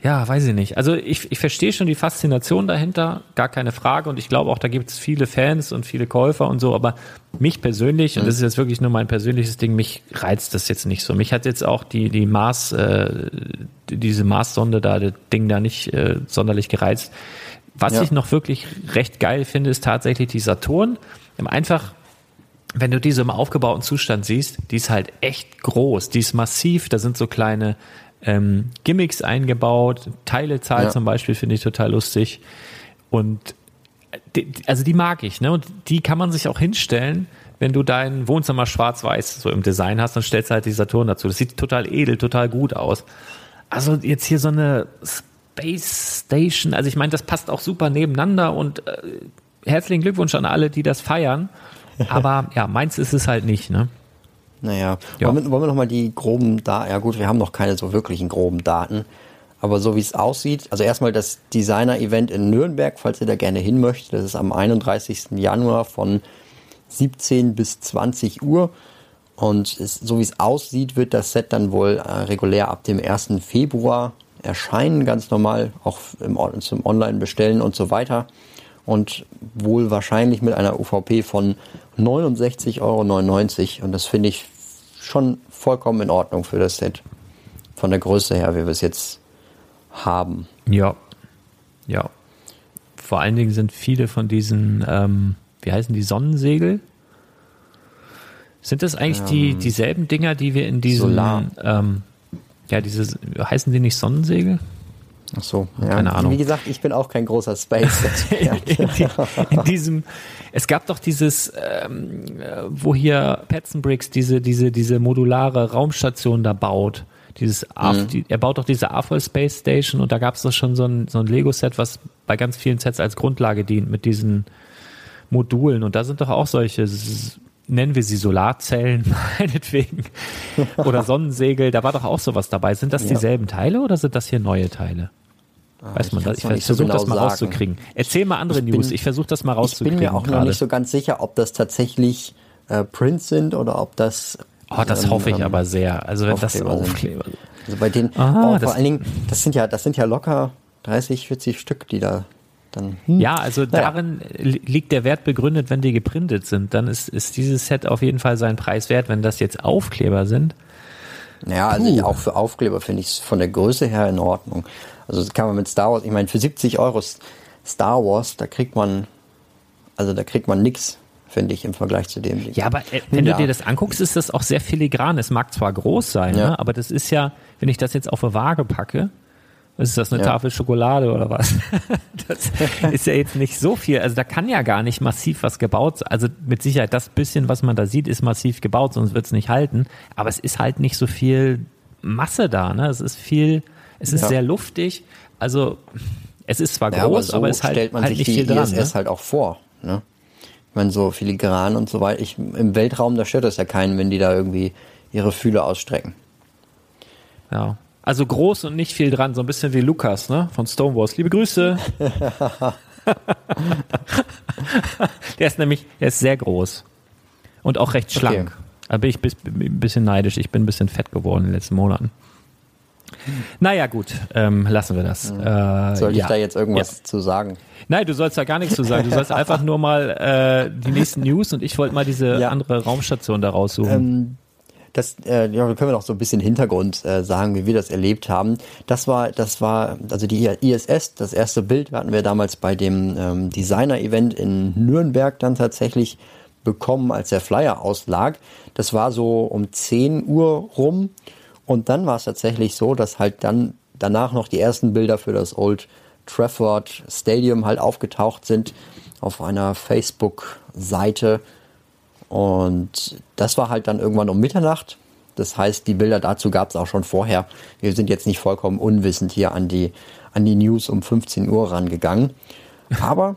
ja, weiß ich nicht. Also ich, ich verstehe schon die Faszination dahinter, gar keine Frage. Und ich glaube auch, da gibt es viele Fans und viele Käufer und so. Aber mich persönlich, mhm. und das ist jetzt wirklich nur mein persönliches Ding, mich reizt das jetzt nicht so. Mich hat jetzt auch die, die Mars, äh, diese Mars-Sonde da, das Ding da nicht äh, sonderlich gereizt. Was ja. ich noch wirklich recht geil finde, ist tatsächlich die Saturn. Einfach, wenn du diese im aufgebauten Zustand siehst, die ist halt echt groß, die ist massiv, da sind so kleine ähm, Gimmicks eingebaut. Teilezahl ja. zum Beispiel finde ich total lustig. Und die, also die mag ich, ne? Und die kann man sich auch hinstellen, wenn du dein Wohnzimmer schwarz-weiß so im Design hast, dann stellst du halt die Saturn dazu. Das sieht total edel, total gut aus. Also jetzt hier so eine Space Station, also ich meine, das passt auch super nebeneinander und äh, herzlichen Glückwunsch an alle, die das feiern. Aber ja, meins ist es halt nicht, ne? Naja, ja. wollen, wir, wollen wir nochmal die groben Daten, ja gut, wir haben noch keine so wirklichen groben Daten, aber so wie es aussieht, also erstmal das Designer-Event in Nürnberg, falls ihr da gerne hin möchtet, das ist am 31. Januar von 17 bis 20 Uhr. Und es, so wie es aussieht, wird das Set dann wohl äh, regulär ab dem 1. Februar erscheinen, ganz normal, auch im, zum Online-Bestellen und so weiter. Und wohl wahrscheinlich mit einer UVP von 69,99 Euro. Und das finde ich schon vollkommen in Ordnung für das Set. Von der Größe her, wie wir es jetzt haben. Ja. Ja. Vor allen Dingen sind viele von diesen, ähm, wie heißen die, Sonnensegel? Sind das eigentlich ähm, die, dieselben Dinger, die wir in diesem, Solar. Ähm, ja, diese, heißen die nicht Sonnensegel? Ach so, ja. keine Ahnung. Wie gesagt, ich bin auch kein großer space in, in diesem, es gab doch dieses, ähm, wo hier Petzenbricks diese, diese, diese modulare Raumstation da baut. Dieses mhm. die, er baut doch diese Afol Space Station und da gab es doch schon so ein, so ein Lego-Set, was bei ganz vielen Sets als Grundlage dient mit diesen Modulen. Und da sind doch auch solche nennen wir sie Solarzellen, meinetwegen, oder Sonnensegel, da war doch auch sowas dabei. Sind das dieselben Teile oder sind das hier neue Teile? Weiß man ich Ich noch nicht so versuche das genau mal sagen. rauszukriegen. Erzähl mal andere Ich bin- News. Ich versuche das mal Ich rauszukriegen. bin mir auch noch gerade. nicht so ganz sicher, ob das tatsächlich äh, Prints sind oder ob das. Oh, das ähm, hoffe ich ähm, aber sehr. Also wenn das Aufkleber sind. Aufkleber sind. Also bei denen, Aha, oh, das- vor allen Dingen, das sind ja, das sind ja locker 30, 40 Stück, die da dann. Hm. Ja, also Naja. darin li- liegt der Wert begründet, wenn die geprintet sind. Dann ist, ist dieses Set auf jeden Fall seinen Preis wert. Wenn das jetzt Aufkleber sind, Ja, also Puh. ich, auch für Aufkleber finde ich es von der Größe her in Ordnung. Also das kann man mit Star Wars, ich meine, für 70 Euro Star Wars, da kriegt man, also da kriegt man nix, finde ich, im Vergleich zu dem. Ja, aber äh, wenn Ja. du dir das anguckst, ist das auch sehr filigran. Es mag zwar groß sein, Ja. ne? aber das ist ja, wenn ich das jetzt auf eine Waage packe, ist das eine Ja. Tafel Schokolade oder was? das ist ja jetzt nicht so viel. Also da kann ja gar nicht massiv was gebaut sein. Also mit Sicherheit, das bisschen, was man da sieht, ist massiv gebaut, sonst wird es nicht halten. Aber es ist halt nicht so viel Masse da. Ne? Es ist viel, es ist Ja. sehr luftig. Also es ist zwar Ja, aber groß, so aber es halt, stellt man halt sich nicht die viel dran. ISS Ne? halt auch vor. Ne? Ich meine, so filigran und so weiter. Ich, Im Weltraum, da stört das ja keinen, wenn die da irgendwie ihre Fühler ausstrecken. Ja. Also groß und nicht viel dran, so ein bisschen wie Lukas, ne? Von Stonewalls. Liebe Grüße. der ist nämlich, der ist sehr groß. Und auch recht schlank. Da bin ich ein bisschen neidisch. Ich bin ein bisschen fett geworden in den letzten Monaten. Naja, gut, ähm, lassen wir das. Äh, Soll ich ja. da jetzt irgendwas Ja. zu sagen? Nein, du sollst da gar nichts zu sagen. Du sollst einfach nur mal äh, die nächsten News und ich wollte mal diese Ja. andere Raumstation da raussuchen. Ähm, das, äh, ja, da können wir noch so ein bisschen Hintergrund äh, sagen, wie wir das erlebt haben. Das war, das war, also die ISS, das erste Bild hatten wir damals bei dem ähm, Designer-Event in Nürnberg dann tatsächlich bekommen, als der Flyer auslag. Das war so um 10 Uhr rum. Und dann war es tatsächlich so, dass halt dann danach noch die ersten Bilder für das Old Trafford Stadium halt aufgetaucht sind auf einer Facebook-Seite. Und das war halt dann irgendwann um Mitternacht. Das heißt, die Bilder dazu gab es auch schon vorher. Wir sind jetzt nicht vollkommen unwissend hier an die, an die News um 15 Uhr rangegangen. Aber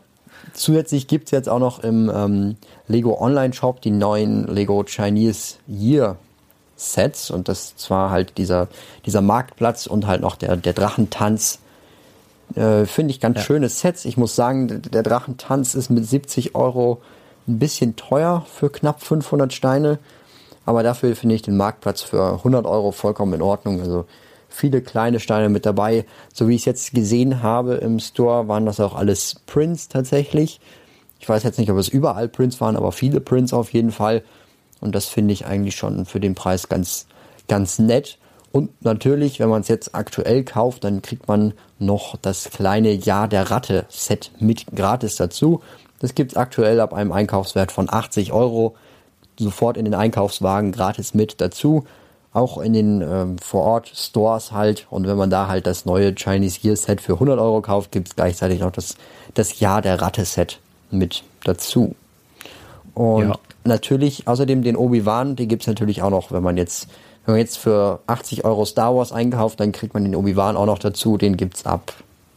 zusätzlich gibt es jetzt auch noch im ähm, Lego Online Shop die neuen Lego Chinese Year Sets. Und das zwar halt dieser, dieser Marktplatz und halt noch der, der Drachentanz. Äh, Finde ich ganz Ja. schöne Sets. Ich muss sagen, der- der Drachentanz ist mit 70 Euro ein bisschen teuer für knapp 500 Steine. Aber dafür finde ich den Marktplatz für 100 Euro vollkommen in Ordnung. Also viele kleine Steine mit dabei. So wie ich es jetzt gesehen habe im Store, waren das auch alles Prints tatsächlich. Ich weiß jetzt nicht, ob es überall Prints waren, aber viele Prints auf jeden Fall. Und das finde ich eigentlich schon für den Preis ganz, ganz nett. Und natürlich, wenn man es jetzt aktuell kauft, dann kriegt man noch das kleine Jahr der Ratte Set mit gratis dazu. Das gibt es aktuell ab einem Einkaufswert von 80 Euro sofort in den Einkaufswagen gratis mit dazu. Auch in den ähm, Vor-Ort-Stores halt. Und wenn man da halt das neue Chinese Year Set für 100 Euro kauft, gibt es gleichzeitig noch das, das Jahr der Ratte Set mit dazu. Und Ja. Natürlich außerdem den Obi-Wan, den gibt es natürlich auch noch, wenn man jetzt, wenn man jetzt für 80 Euro Star Wars einkauft, dann kriegt man den Obi-Wan auch noch dazu. Den gibt es ab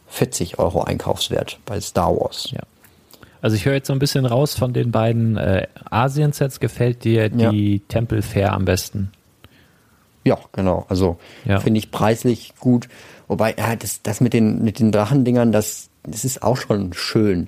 40 Euro Einkaufswert bei Star Wars. Ja. Also ich höre jetzt so ein bisschen raus von den beiden äh, Asien-Sets. Gefällt dir Ja. die Temple Fair am besten? Ja, genau. Also Ja. finde ich preislich gut. Wobei, ja, das, das mit den, mit den Drachendingern, das, das ist auch schon schön.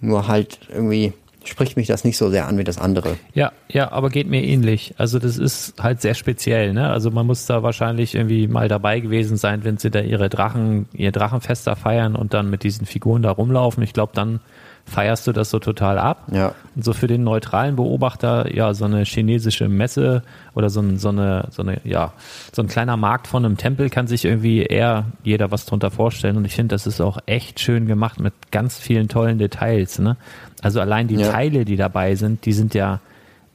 Nur halt irgendwie spricht mich das nicht so sehr an wie das andere. Ja, ja, aber geht mir ähnlich. Also das ist halt sehr speziell, ne? Also man muss da wahrscheinlich irgendwie mal dabei gewesen sein, wenn sie da ihre Drachen, ihr Drachenfest da feiern und dann mit diesen Figuren da rumlaufen. Ich glaube, dann feierst du das so total ab. Ja. Und so für den neutralen Beobachter, ja, so eine chinesische Messe oder so, ein, so eine, so eine, ja, so ein kleiner Markt von einem Tempel kann sich irgendwie eher jeder was drunter vorstellen. Und ich finde, das ist auch echt schön gemacht mit ganz vielen tollen Details, ne? Also allein die Ja. Teile, die dabei sind, die sind ja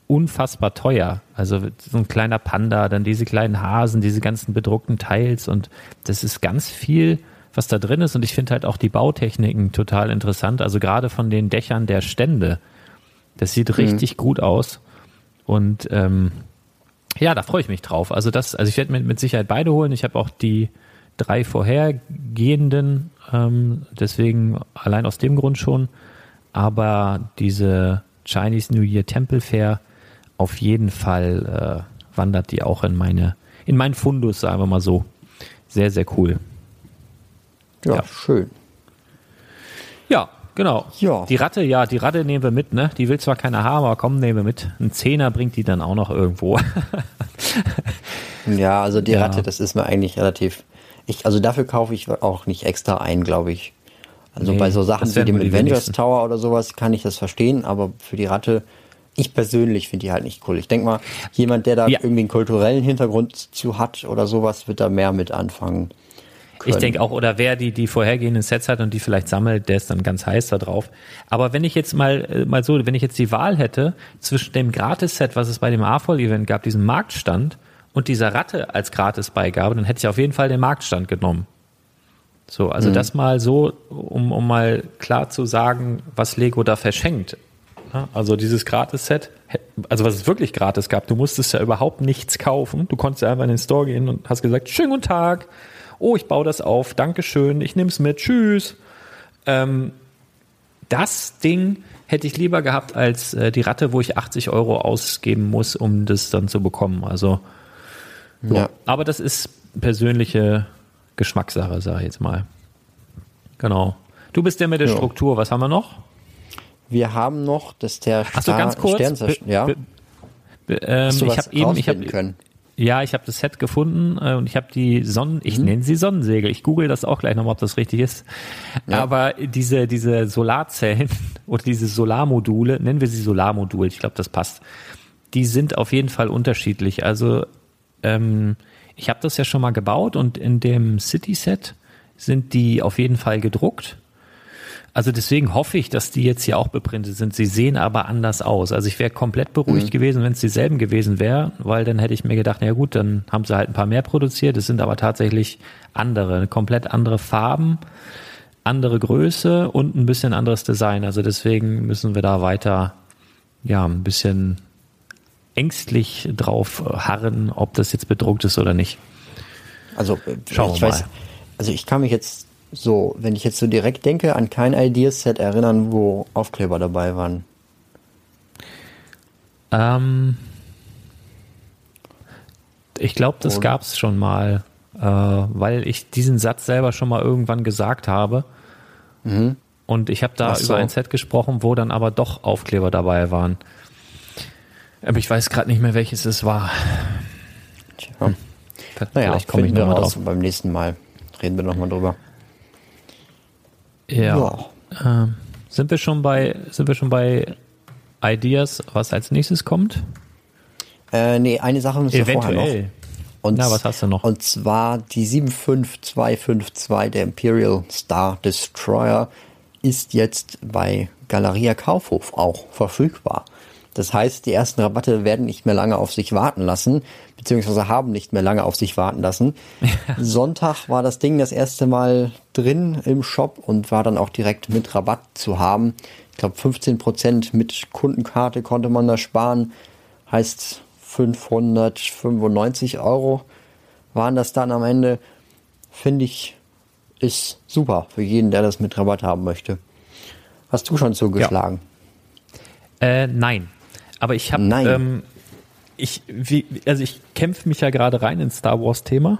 unfassbar teuer. Also so ein kleiner Panda, dann diese kleinen Hasen, diese ganzen bedruckten Teils und das ist ganz viel, was da drin ist. Und ich finde halt auch die Bautechniken total interessant. Also gerade von den Dächern der Stände. Das sieht richtig gut aus. Und ähm, ja, da freue ich mich drauf. Also das, also ich werde mir mit Sicherheit beide holen. Ich habe auch die drei vorhergehenden, ähm, deswegen allein aus dem Grund schon. Aber diese Chinese New Year Temple Fair auf jeden Fall äh, wandert die auch in meine, in meinen Fundus, sagen wir mal so. Sehr, sehr cool. Ja, ja. schön. Ja, genau. Ja. Die Ratte, ja, die Ratte nehmen wir mit, ne? Die will zwar keiner haben, aber komm, nehmen wir mit. Ein Zehner bringt die dann auch noch irgendwo. ja, also die ja. Ratte, das ist mir eigentlich relativ. Ich, also dafür kaufe ich auch nicht extra ein, glaube ich. Also nee, bei so Sachen wie dem Avengers Tower oder sowas kann ich das verstehen, aber für die Ratte, ich persönlich finde die halt nicht cool. Ich denke mal, jemand, der da ja. irgendwie einen kulturellen Hintergrund zu hat oder sowas, wird da mehr mit anfangen. Können. Ich denke auch, oder wer die, die vorhergehenden Sets hat und die vielleicht sammelt, der ist dann ganz heiß da drauf. Aber wenn ich jetzt mal, äh, mal so, wenn ich jetzt die Wahl hätte zwischen dem Gratis-Set, was es bei dem AFOL-Event gab, diesem Marktstand, und dieser Ratte als Gratisbeigabe, dann hätte ich auf jeden Fall den Marktstand genommen. So, also mhm. das mal so, um, um mal klar zu sagen, was Lego da verschenkt. Also dieses Gratis-Set, also was es wirklich gratis gab, du musstest ja überhaupt nichts kaufen. Du konntest ja einfach in den Store gehen und hast gesagt, schönen guten Tag, oh, ich baue das auf, Dankeschön, ich nehme es mit, tschüss. Ähm, das Ding hätte ich lieber gehabt als äh, die Ratte, wo ich 80 Euro ausgeben muss, um das dann zu bekommen. Also, ja. aber das ist persönliche Geschmackssache, sage ich jetzt mal. Genau. Du bist der mit der ja. Struktur. Was haben wir noch? Wir haben noch, dass der Star Achso, ganz kurz. ja. ähm, ich habe eben, ich habe können. Ja, ich habe das Set gefunden äh, und ich habe die Sonnen, ich mhm. nenne sie Sonnensegel. Ich google das auch gleich nochmal, ob das richtig ist. Ja. Aber diese diese Solarzellen oder diese Solarmodule, nennen wir sie Solarmodule, ich glaube, das passt. Die sind auf jeden Fall unterschiedlich. Also ähm, ich habe das ja schon mal gebaut und in dem City Set sind die auf jeden Fall gedruckt. Also deswegen hoffe ich, dass die jetzt hier auch beprintet sind. Sie sehen aber anders aus. Also ich wäre komplett beruhigt mhm. gewesen, wenn es dieselben gewesen wären, weil dann hätte ich mir gedacht, na gut, dann haben sie halt ein paar mehr produziert. Es sind aber tatsächlich andere, komplett andere Farben, andere Größe und ein bisschen anderes Design. Also deswegen müssen wir da weiter, ja, ein bisschen ängstlich drauf harren, ob das jetzt bedruckt ist oder nicht. Also äh, Schauen ich wir weiß, mal. also ich kann mich jetzt so, wenn ich jetzt so direkt denke, an kein Ideaset erinnern, wo Aufkleber dabei waren. Ähm, ich glaube, das gab es schon mal, äh, weil ich diesen Satz selber schon mal irgendwann gesagt habe. Mhm. Und ich habe da so. über ein Set gesprochen, wo dann aber doch Aufkleber dabei waren. Aber ich weiß gerade nicht mehr, welches es war. Tja. Hm. Naja, Vielleicht komme ich nochmal drauf. Beim nächsten Mal reden wir nochmal drüber. Ja. ja. Ähm, sind wir schon bei, sind wir schon bei Ideas, was als nächstes kommt? Äh, nee, eine Sache müssen wir vorher noch. Und, Na, was hast du noch? Und zwar die 75252 der Imperial Star Destroyer ist jetzt bei Galeria Kaufhof auch verfügbar. Das heißt, die ersten Rabatte werden nicht mehr lange auf sich warten lassen, beziehungsweise haben nicht mehr lange auf sich warten lassen. Ja. Sonntag war das Ding das erste Mal drin im Shop und war dann auch direkt mit Rabatt zu haben. Ich glaube, 15% mit Kundenkarte konnte man da sparen. Heißt 595 Euro waren das dann am Ende. Finde ich, ist super für jeden, der das mit Rabatt haben möchte. Hast du schon zugeschlagen? Ja. Äh, nein, aber ich habe, ähm, ich, wie, also ich kämpfe mich ja gerade rein ins Star Wars Thema.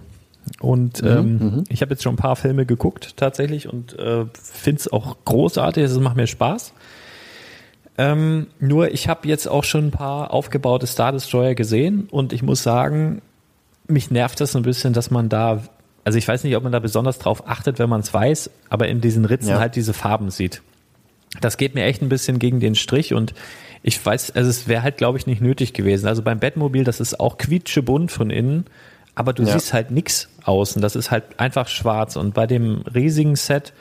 Und mhm, ähm, mhm. ich habe jetzt schon ein paar Filme geguckt tatsächlich und äh, finde es auch großartig, es macht mir Spaß. Ähm, nur ich habe jetzt auch schon ein paar aufgebaute Star Destroyer gesehen und ich muss sagen, mich nervt das ein bisschen, dass man da, also ich weiß nicht, ob man da besonders drauf achtet, wenn man es weiß, aber in diesen Ritzen ja. halt diese Farben sieht. Das geht mir echt ein bisschen gegen den Strich und ich weiß, also es wäre halt, glaube ich, nicht nötig gewesen. Also beim Bettmobil, das ist auch quietschebunt von innen, aber du ja. siehst halt nix außen. Das ist halt einfach schwarz. Und bei dem riesigen Set,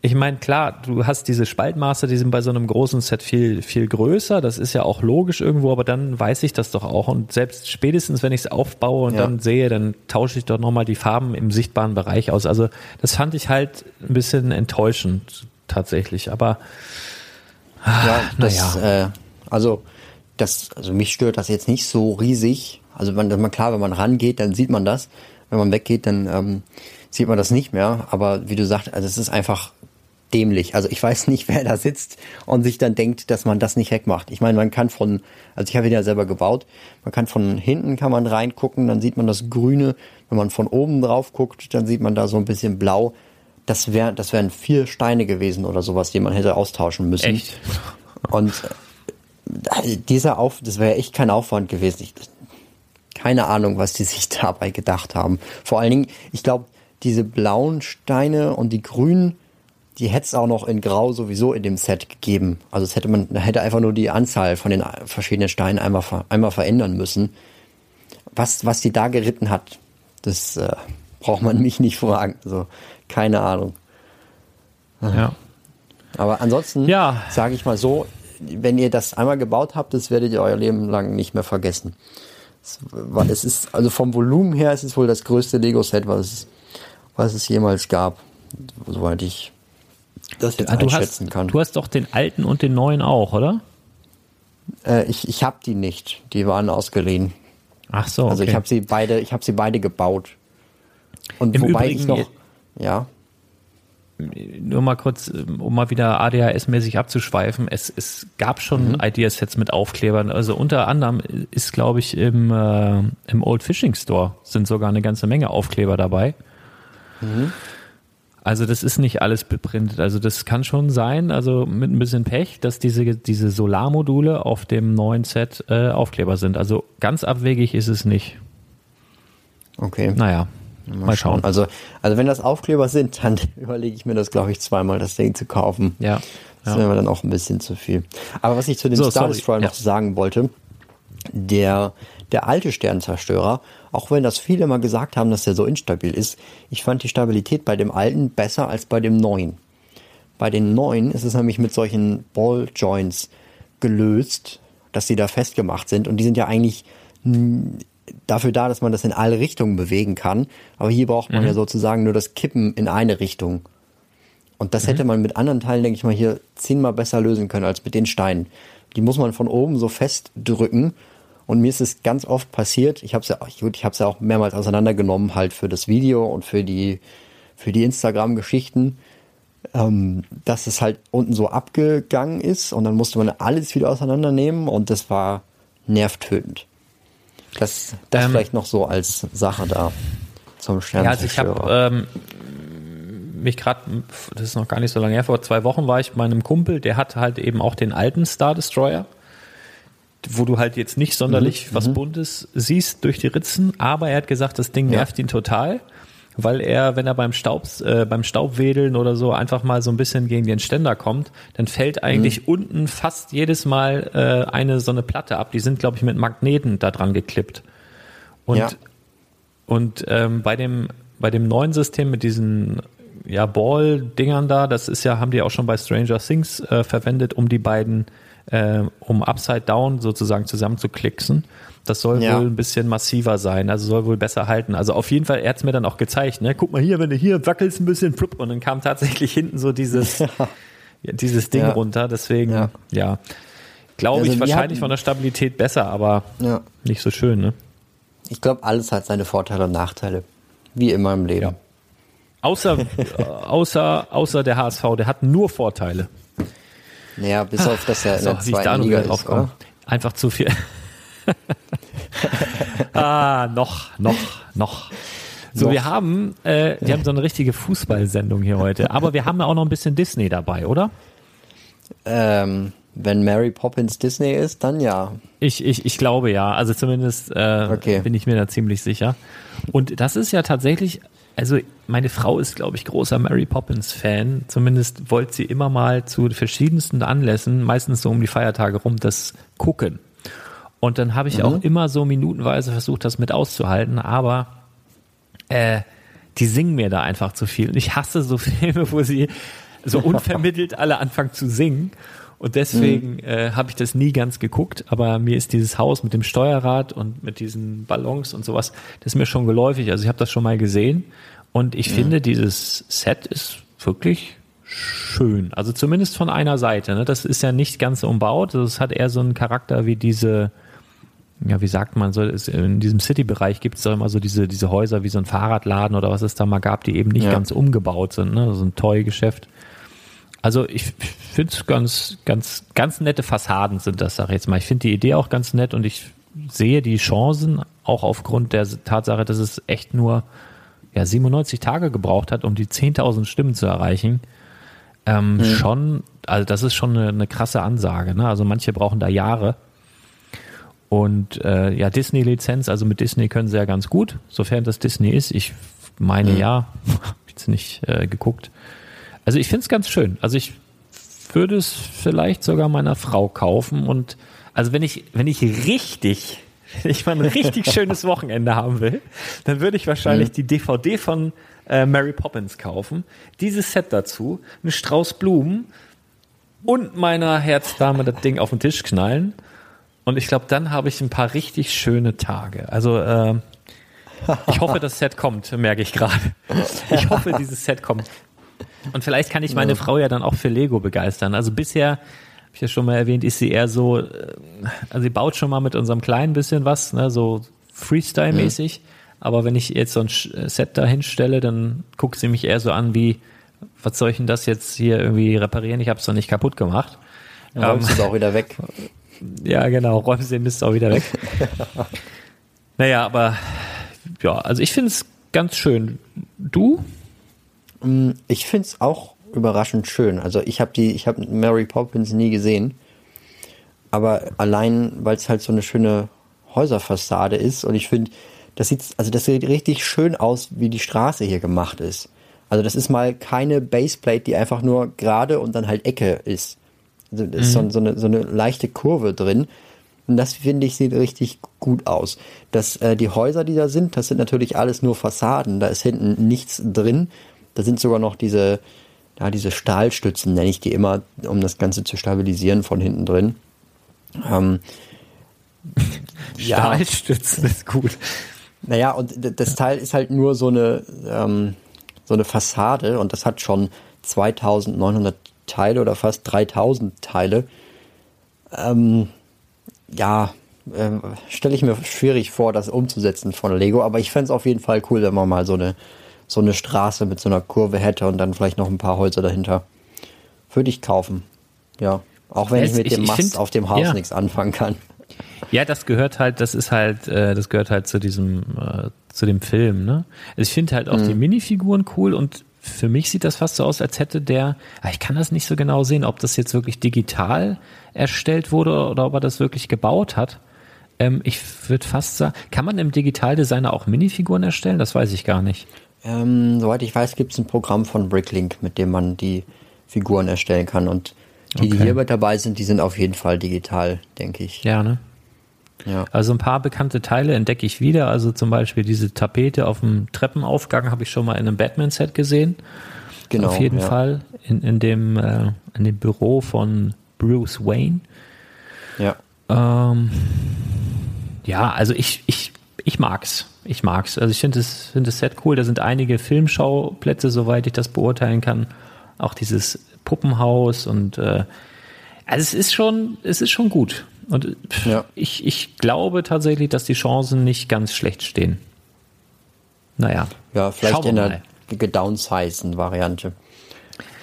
ich meine, klar, du hast diese Spaltmaße, die sind bei so einem großen Set viel, viel größer. Das ist ja auch logisch irgendwo, aber dann weiß ich das doch auch. Und selbst spätestens, wenn ich es aufbaue und ja. dann sehe, dann tausche ich doch nochmal die Farben im sichtbaren Bereich aus. Also das fand ich halt ein bisschen enttäuschend tatsächlich. Aber ja, das, naja. äh, also, das, also mich stört das jetzt nicht so riesig. Also man, man klar, wenn man rangeht, dann sieht man das. Wenn man weggeht, dann ähm, sieht man das nicht mehr. Aber wie du sagst, also es ist einfach dämlich. Also ich weiß nicht, wer da sitzt und sich dann denkt, dass man das nicht wegmacht. Ich meine, man kann von, also ich habe ihn ja selber gebaut, man kann von hinten kann man reingucken, dann sieht man das Grüne. Wenn man von oben drauf guckt, dann sieht man da so ein bisschen blau. Das wäre, das wären vier Steine gewesen oder sowas, die man hätte austauschen müssen. Echt? Und äh, dieser Auf, das wäre echt kein Aufwand gewesen. Ich, keine Ahnung, was die sich dabei gedacht haben. Vor allen Dingen, ich glaube, diese blauen Steine und die grünen, die hätte es auch noch in Grau sowieso in dem Set gegeben. Also es hätte man hätte einfach nur die Anzahl von den verschiedenen Steinen einmal, einmal verändern müssen. Was, was die da geritten hat, das äh, braucht man mich nicht fragen. Also keine Ahnung. Ja. Aber ansonsten Ja. sage ich mal so, wenn ihr das einmal gebaut habt, das werdet ihr euer Leben lang nicht mehr vergessen. Es, weil es ist, also vom Volumen her ist es wohl das größte Lego-Set, was es, was es jemals gab. Soweit ich das jetzt du, einschätzen hast, kann. du hast doch den alten und den neuen auch, oder? Äh, ich ich habe die nicht. Die waren ausgeliehen. Ach so. Okay. Also ich habe sie beide, ich habe sie beide gebaut. Und Im wobei Übrigen, ich noch, ja, nur mal kurz, ähm, um mal wieder ADHS-mäßig abzuschweifen, es, es gab schon Mhm. Ideasets mit Aufklebern. Also unter anderem ist, glaube ich, im, äh, im Old Fishing Store sind sogar eine ganze Menge Aufkleber dabei. Mhm. Also das ist nicht alles beprintet. Also das kann schon sein, also mit ein bisschen Pech, dass diese, diese Solarmodule auf dem neuen Set äh, Aufkleber sind. Also ganz abwegig ist es nicht. okay. Naja, mal, schauen. Also, also wenn das Aufkleber sind, dann überlege ich mir das, glaube ich, zweimal, das Ding zu kaufen. Ja. Das ja. wäre mir dann auch ein bisschen zu viel. Aber was ich zu dem So, Star. Destroyer noch Ja. sagen wollte, der, der alte Sternzerstörer, auch wenn das viele mal gesagt haben, dass der so instabil ist, ich fand die Stabilität bei dem alten besser als bei dem neuen. Bei den neuen ist es nämlich mit solchen Ball Joints gelöst, dass die da festgemacht sind und die sind ja eigentlich dafür da, dass man das in alle Richtungen bewegen kann. Aber hier braucht man ja sozusagen nur das Kippen in eine Richtung. Und das hätte man mit anderen Teilen, denke ich mal, hier zehnmal besser lösen können als mit den Steinen. Die muss man von oben so festdrücken. Und mir ist es ganz oft passiert, ich habe es ja, gut, ich habe es ja auch mehrmals auseinandergenommen, halt für das Video und für die, für die Instagram-Geschichten, ähm, dass es halt unten so abgegangen ist und dann musste man alles wieder auseinandernehmen und das war nervtötend. Das, das Ähm, vielleicht noch so als Sache da zum Ja, also ich habe ähm, mich gerade, das ist noch gar nicht so lange her, vor zwei Wochen war ich bei einem Kumpel, der hat halt eben auch den alten Star Destroyer, wo du halt jetzt nicht sonderlich was Buntes siehst durch die Ritzen, aber er hat gesagt, das Ding Ja. nervt ihn total, weil er, wenn er beim Staub, äh, beim Staubwedeln oder so einfach mal so ein bisschen gegen den Ständer kommt, dann fällt eigentlich unten fast jedes Mal äh, eine so eine Platte ab. Die sind, glaube ich, mit Magneten da dran geklippt. Und Ja. und ähm, bei dem bei dem neuen System mit diesen ja Ball-Dingern da, das ist ja haben die auch schon bei Stranger Things äh, verwendet, um die beiden äh, um Upside Down sozusagen zusammenzuklicksen. Das soll Ja. wohl ein bisschen massiver sein, also soll wohl besser halten. Also auf jeden Fall, er hat's mir dann auch gezeigt. Ne? Guck mal hier, wenn du hier wackelst ein bisschen, plupp, und dann kam tatsächlich hinten so dieses ja, dieses Ding Ja. runter. Deswegen Ja. glaube Also ich wahrscheinlich hatten- von der Stabilität besser, aber nicht so schön. Ne? Ich glaube, alles hat seine Vorteile und Nachteile. Wie immer im Leben. Außer, äh, außer, außer der HSV, der hat nur Vorteile. Naja, bis auf das ja in So, der zweiten Liga ist? Einfach zu viel. ah, noch, noch, noch. So, Noch. wir haben, äh, wir haben so eine richtige Fußballsendung hier heute, aber wir haben ja auch noch ein bisschen Disney dabei, oder? Ähm, wenn Mary Poppins Disney ist, dann ja. Ich, ich, ich glaube ja. Also zumindest äh, Okay. bin ich mir da ziemlich sicher. Und das ist ja tatsächlich, also meine Frau ist, glaube ich, großer Mary Poppins-Fan. Zumindest wollte sie immer mal zu verschiedensten Anlässen, meistens so um die Feiertage rum, das gucken. Und dann habe ich auch immer so minutenweise versucht, das mit auszuhalten, aber äh, die singen mir da einfach zu viel. Und ich hasse so Filme, wo sie so unvermittelt alle anfangen zu singen. Und deswegen äh, habe ich das nie ganz geguckt, aber mir ist dieses Haus mit dem Steuerrad und mit diesen Ballons und sowas, das ist mir schon geläufig. Also ich habe das schon mal gesehen und ich finde, dieses Set ist wirklich schön. Also zumindest von einer Seite. Ne? Das ist ja nicht ganz umbaut. Das hat eher so einen Charakter wie diese, ja, wie sagt man so, in diesem City-Bereich gibt es doch immer so diese, diese Häuser wie so ein Fahrradladen oder was es da mal gab, die eben nicht Ja. ganz umgebaut sind, ne? so ein Toy-Geschäft. Also ich finde es ganz, ganz, ganz nette Fassaden sind das, sag ich jetzt mal. Ich finde die Idee auch ganz nett und ich sehe die Chancen auch aufgrund der Tatsache, dass es echt nur ja, 97 Tage gebraucht hat, um die 10.000 Stimmen zu erreichen. Ähm, mhm. Schon, also das ist schon eine, eine krasse Ansage. Ne? Also manche brauchen da Jahre. Und äh, ja, Disney-Lizenz, also mit Disney können sie ja ganz gut, sofern das Disney ist. Ich meine mhm. ja, habe jetzt nicht äh, geguckt. Also ich finde es ganz schön. Also ich würde es vielleicht sogar meiner Frau kaufen und also wenn ich, wenn ich richtig, wenn ich mal ein richtig schönes Wochenende haben will, dann würde ich wahrscheinlich mhm. die DVD von äh, Mary Poppins kaufen, dieses Set dazu, einen Strauß Blumen und meiner Herzdame das Ding auf den Tisch knallen und ich glaube, dann habe ich ein paar richtig schöne Tage. Also äh, ich hoffe, das Set kommt, merke ich gerade. Ich hoffe, dieses Set kommt. Und vielleicht kann ich meine. Frau ja dann auch für Lego begeistern. Also bisher, habe ich ja schon mal erwähnt, ist sie eher so, äh, also sie baut schon mal mit unserem Kleinen bisschen was, ne, so Freestyle-mäßig. Mhm. Aber wenn ich jetzt so ein Set da hinstelle, dann guckt sie mich eher so an wie, was soll ich denn das jetzt hier irgendwie reparieren? Ich habe es doch nicht kaputt gemacht. Ja, ähm, ist auch wieder weg. Ja, genau, räumen Sie den Mist auch wieder weg. naja, aber ja, also ich finde es ganz schön. Du? Mm, ich finde es auch überraschend schön. Also ich habe die, ich habe Mary Poppins nie gesehen, aber allein, weil es halt so eine schöne Häuserfassade ist und ich finde, das sieht, also das sieht richtig schön aus, wie die Straße hier gemacht ist. Also das ist mal keine Baseplate, die einfach nur gerade und dann halt Ecke ist. Also da ist mhm. so, so, eine, so eine leichte Kurve drin. Und das finde ich sieht richtig gut aus. Das, äh, die Häuser, die da sind, das sind natürlich alles nur Fassaden. Da ist hinten nichts drin. Da sind sogar noch diese, ja, diese Stahlstützen, nenne ich die immer, um das Ganze zu stabilisieren von hinten drin. Ähm, Stahlstützen ja. ist gut. Naja, und das Teil ist halt nur so eine, ähm, so eine Fassade und das hat schon 2900 Teile oder fast 3000 Teile. Ähm, ja, äh, stelle ich mir schwierig vor, das umzusetzen von Lego, aber ich fände es auf jeden Fall cool, wenn man mal so eine, so eine Straße mit so einer Kurve hätte und dann vielleicht noch ein paar Häuser dahinter. Würde ich kaufen. Ja. Auch wenn ich mit ich, dem Mast find, auf dem Haus ja. nichts anfangen kann. Ja, das gehört halt, das ist halt, äh, das gehört halt zu diesem, äh, zu dem Film, ne? Also ich finde halt auch mhm. die Minifiguren cool und für mich sieht das fast so aus, als hätte der, ah, ich kann das nicht so genau sehen, ob das jetzt wirklich digital erstellt wurde oder ob er das wirklich gebaut hat. Ähm, ich würde fast sagen, kann man im Digitaldesigner auch Minifiguren erstellen? Das weiß ich gar nicht. Ähm, soweit ich weiß, gibt es ein Programm von Bricklink, mit dem man die Figuren erstellen kann. Und die, okay. die hier mit dabei sind, die sind auf jeden Fall digital, denke ich. Ja, ne? Ja. Also ein paar bekannte Teile entdecke ich wieder. Also zum Beispiel diese Tapete auf dem Treppenaufgang habe ich schon mal in einem Batman-Set gesehen. Genau. Auf jeden ja. Fall in, in, dem, äh, in dem Büro von Bruce Wayne. Ja. Ähm, ja, also ich, ich, ich mag's. Ich mag's. Also ich finde das, find das Set cool. Da sind einige Filmschauplätze, soweit ich das beurteilen kann. Auch dieses Puppenhaus und äh, also es ist schon, es ist schon gut. Und ja. ich, ich glaube tatsächlich, dass die Chancen nicht ganz schlecht stehen. Naja. Ja, vielleicht in der gedownsized Variante.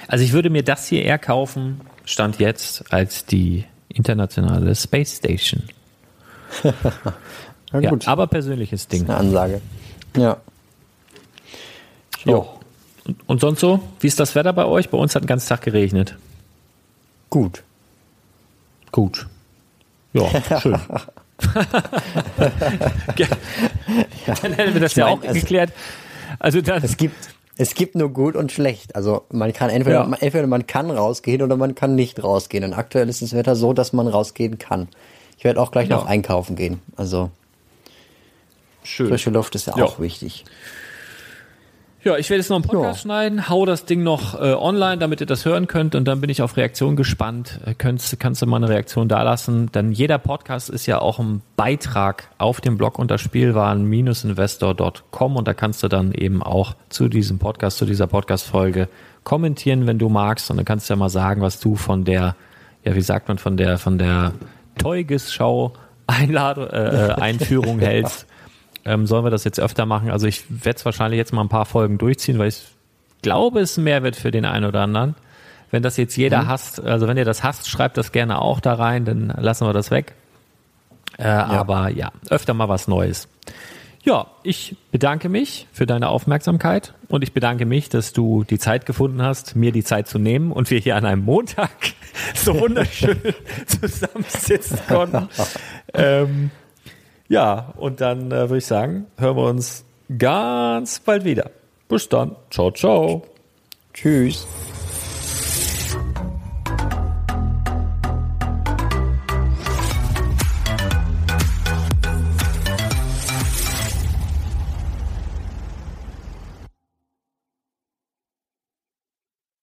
Also ich würde mir das hier eher kaufen, stand jetzt, als die internationale Space Station. ja, ja, aber persönliches Ding. eine Ansage. Ja. Jo. Und, und sonst so? Wie ist das Wetter bei euch? Bei uns hat den ganzen Tag geregnet. Gut. Gut. Ja, schön. Dann hätten wir das ich ja auch geklärt. Also dann, es gibt es gibt nur gut und schlecht. Also man kann entweder, ja. entweder man kann rausgehen oder man kann nicht rausgehen. Und aktuell ist das Wetter so, dass man rausgehen kann. Ich werde auch gleich ja. noch einkaufen gehen. Also Schön. frische Luft ist ja, ja. auch wichtig. Ja, ich werde jetzt noch einen Podcast ja. schneiden, hau das Ding noch äh, online, damit ihr das hören könnt. Und dann bin ich auf Reaktion gespannt. Äh, kannst, kannst du mal eine Reaktion dalassen, denn jeder Podcast ist ja auch ein Beitrag auf dem Blog unter Spielwaren-investor.com und da kannst du dann eben auch zu diesem Podcast, zu dieser Podcast-Folge kommentieren, wenn du magst. Und dann kannst du ja mal sagen, was du von der, ja, wie sagt man, von der, von der Teuges-Schau Einladung, äh, äh Einführung hältst ähm, sollen wir das jetzt öfter machen. Also ich werde es wahrscheinlich jetzt mal ein paar Folgen durchziehen, weil ich glaube, es ist ein Mehrwert für den einen oder anderen. Wenn das jetzt jeder mhm. hasst, also wenn ihr das hasst, schreibt das gerne auch da rein, dann lassen wir das weg. Äh, ja. Aber ja, öfter mal was Neues. Ja, ich bedanke mich für deine Aufmerksamkeit und ich bedanke mich, dass du die Zeit gefunden hast, mir die Zeit zu nehmen und wir hier an einem Montag so wunderschön zusammensitzen konnten. ähm, ja, und dann äh, würde ich sagen, hören wir uns ganz bald wieder. Bis dann. Ciao, ciao. Tschüss.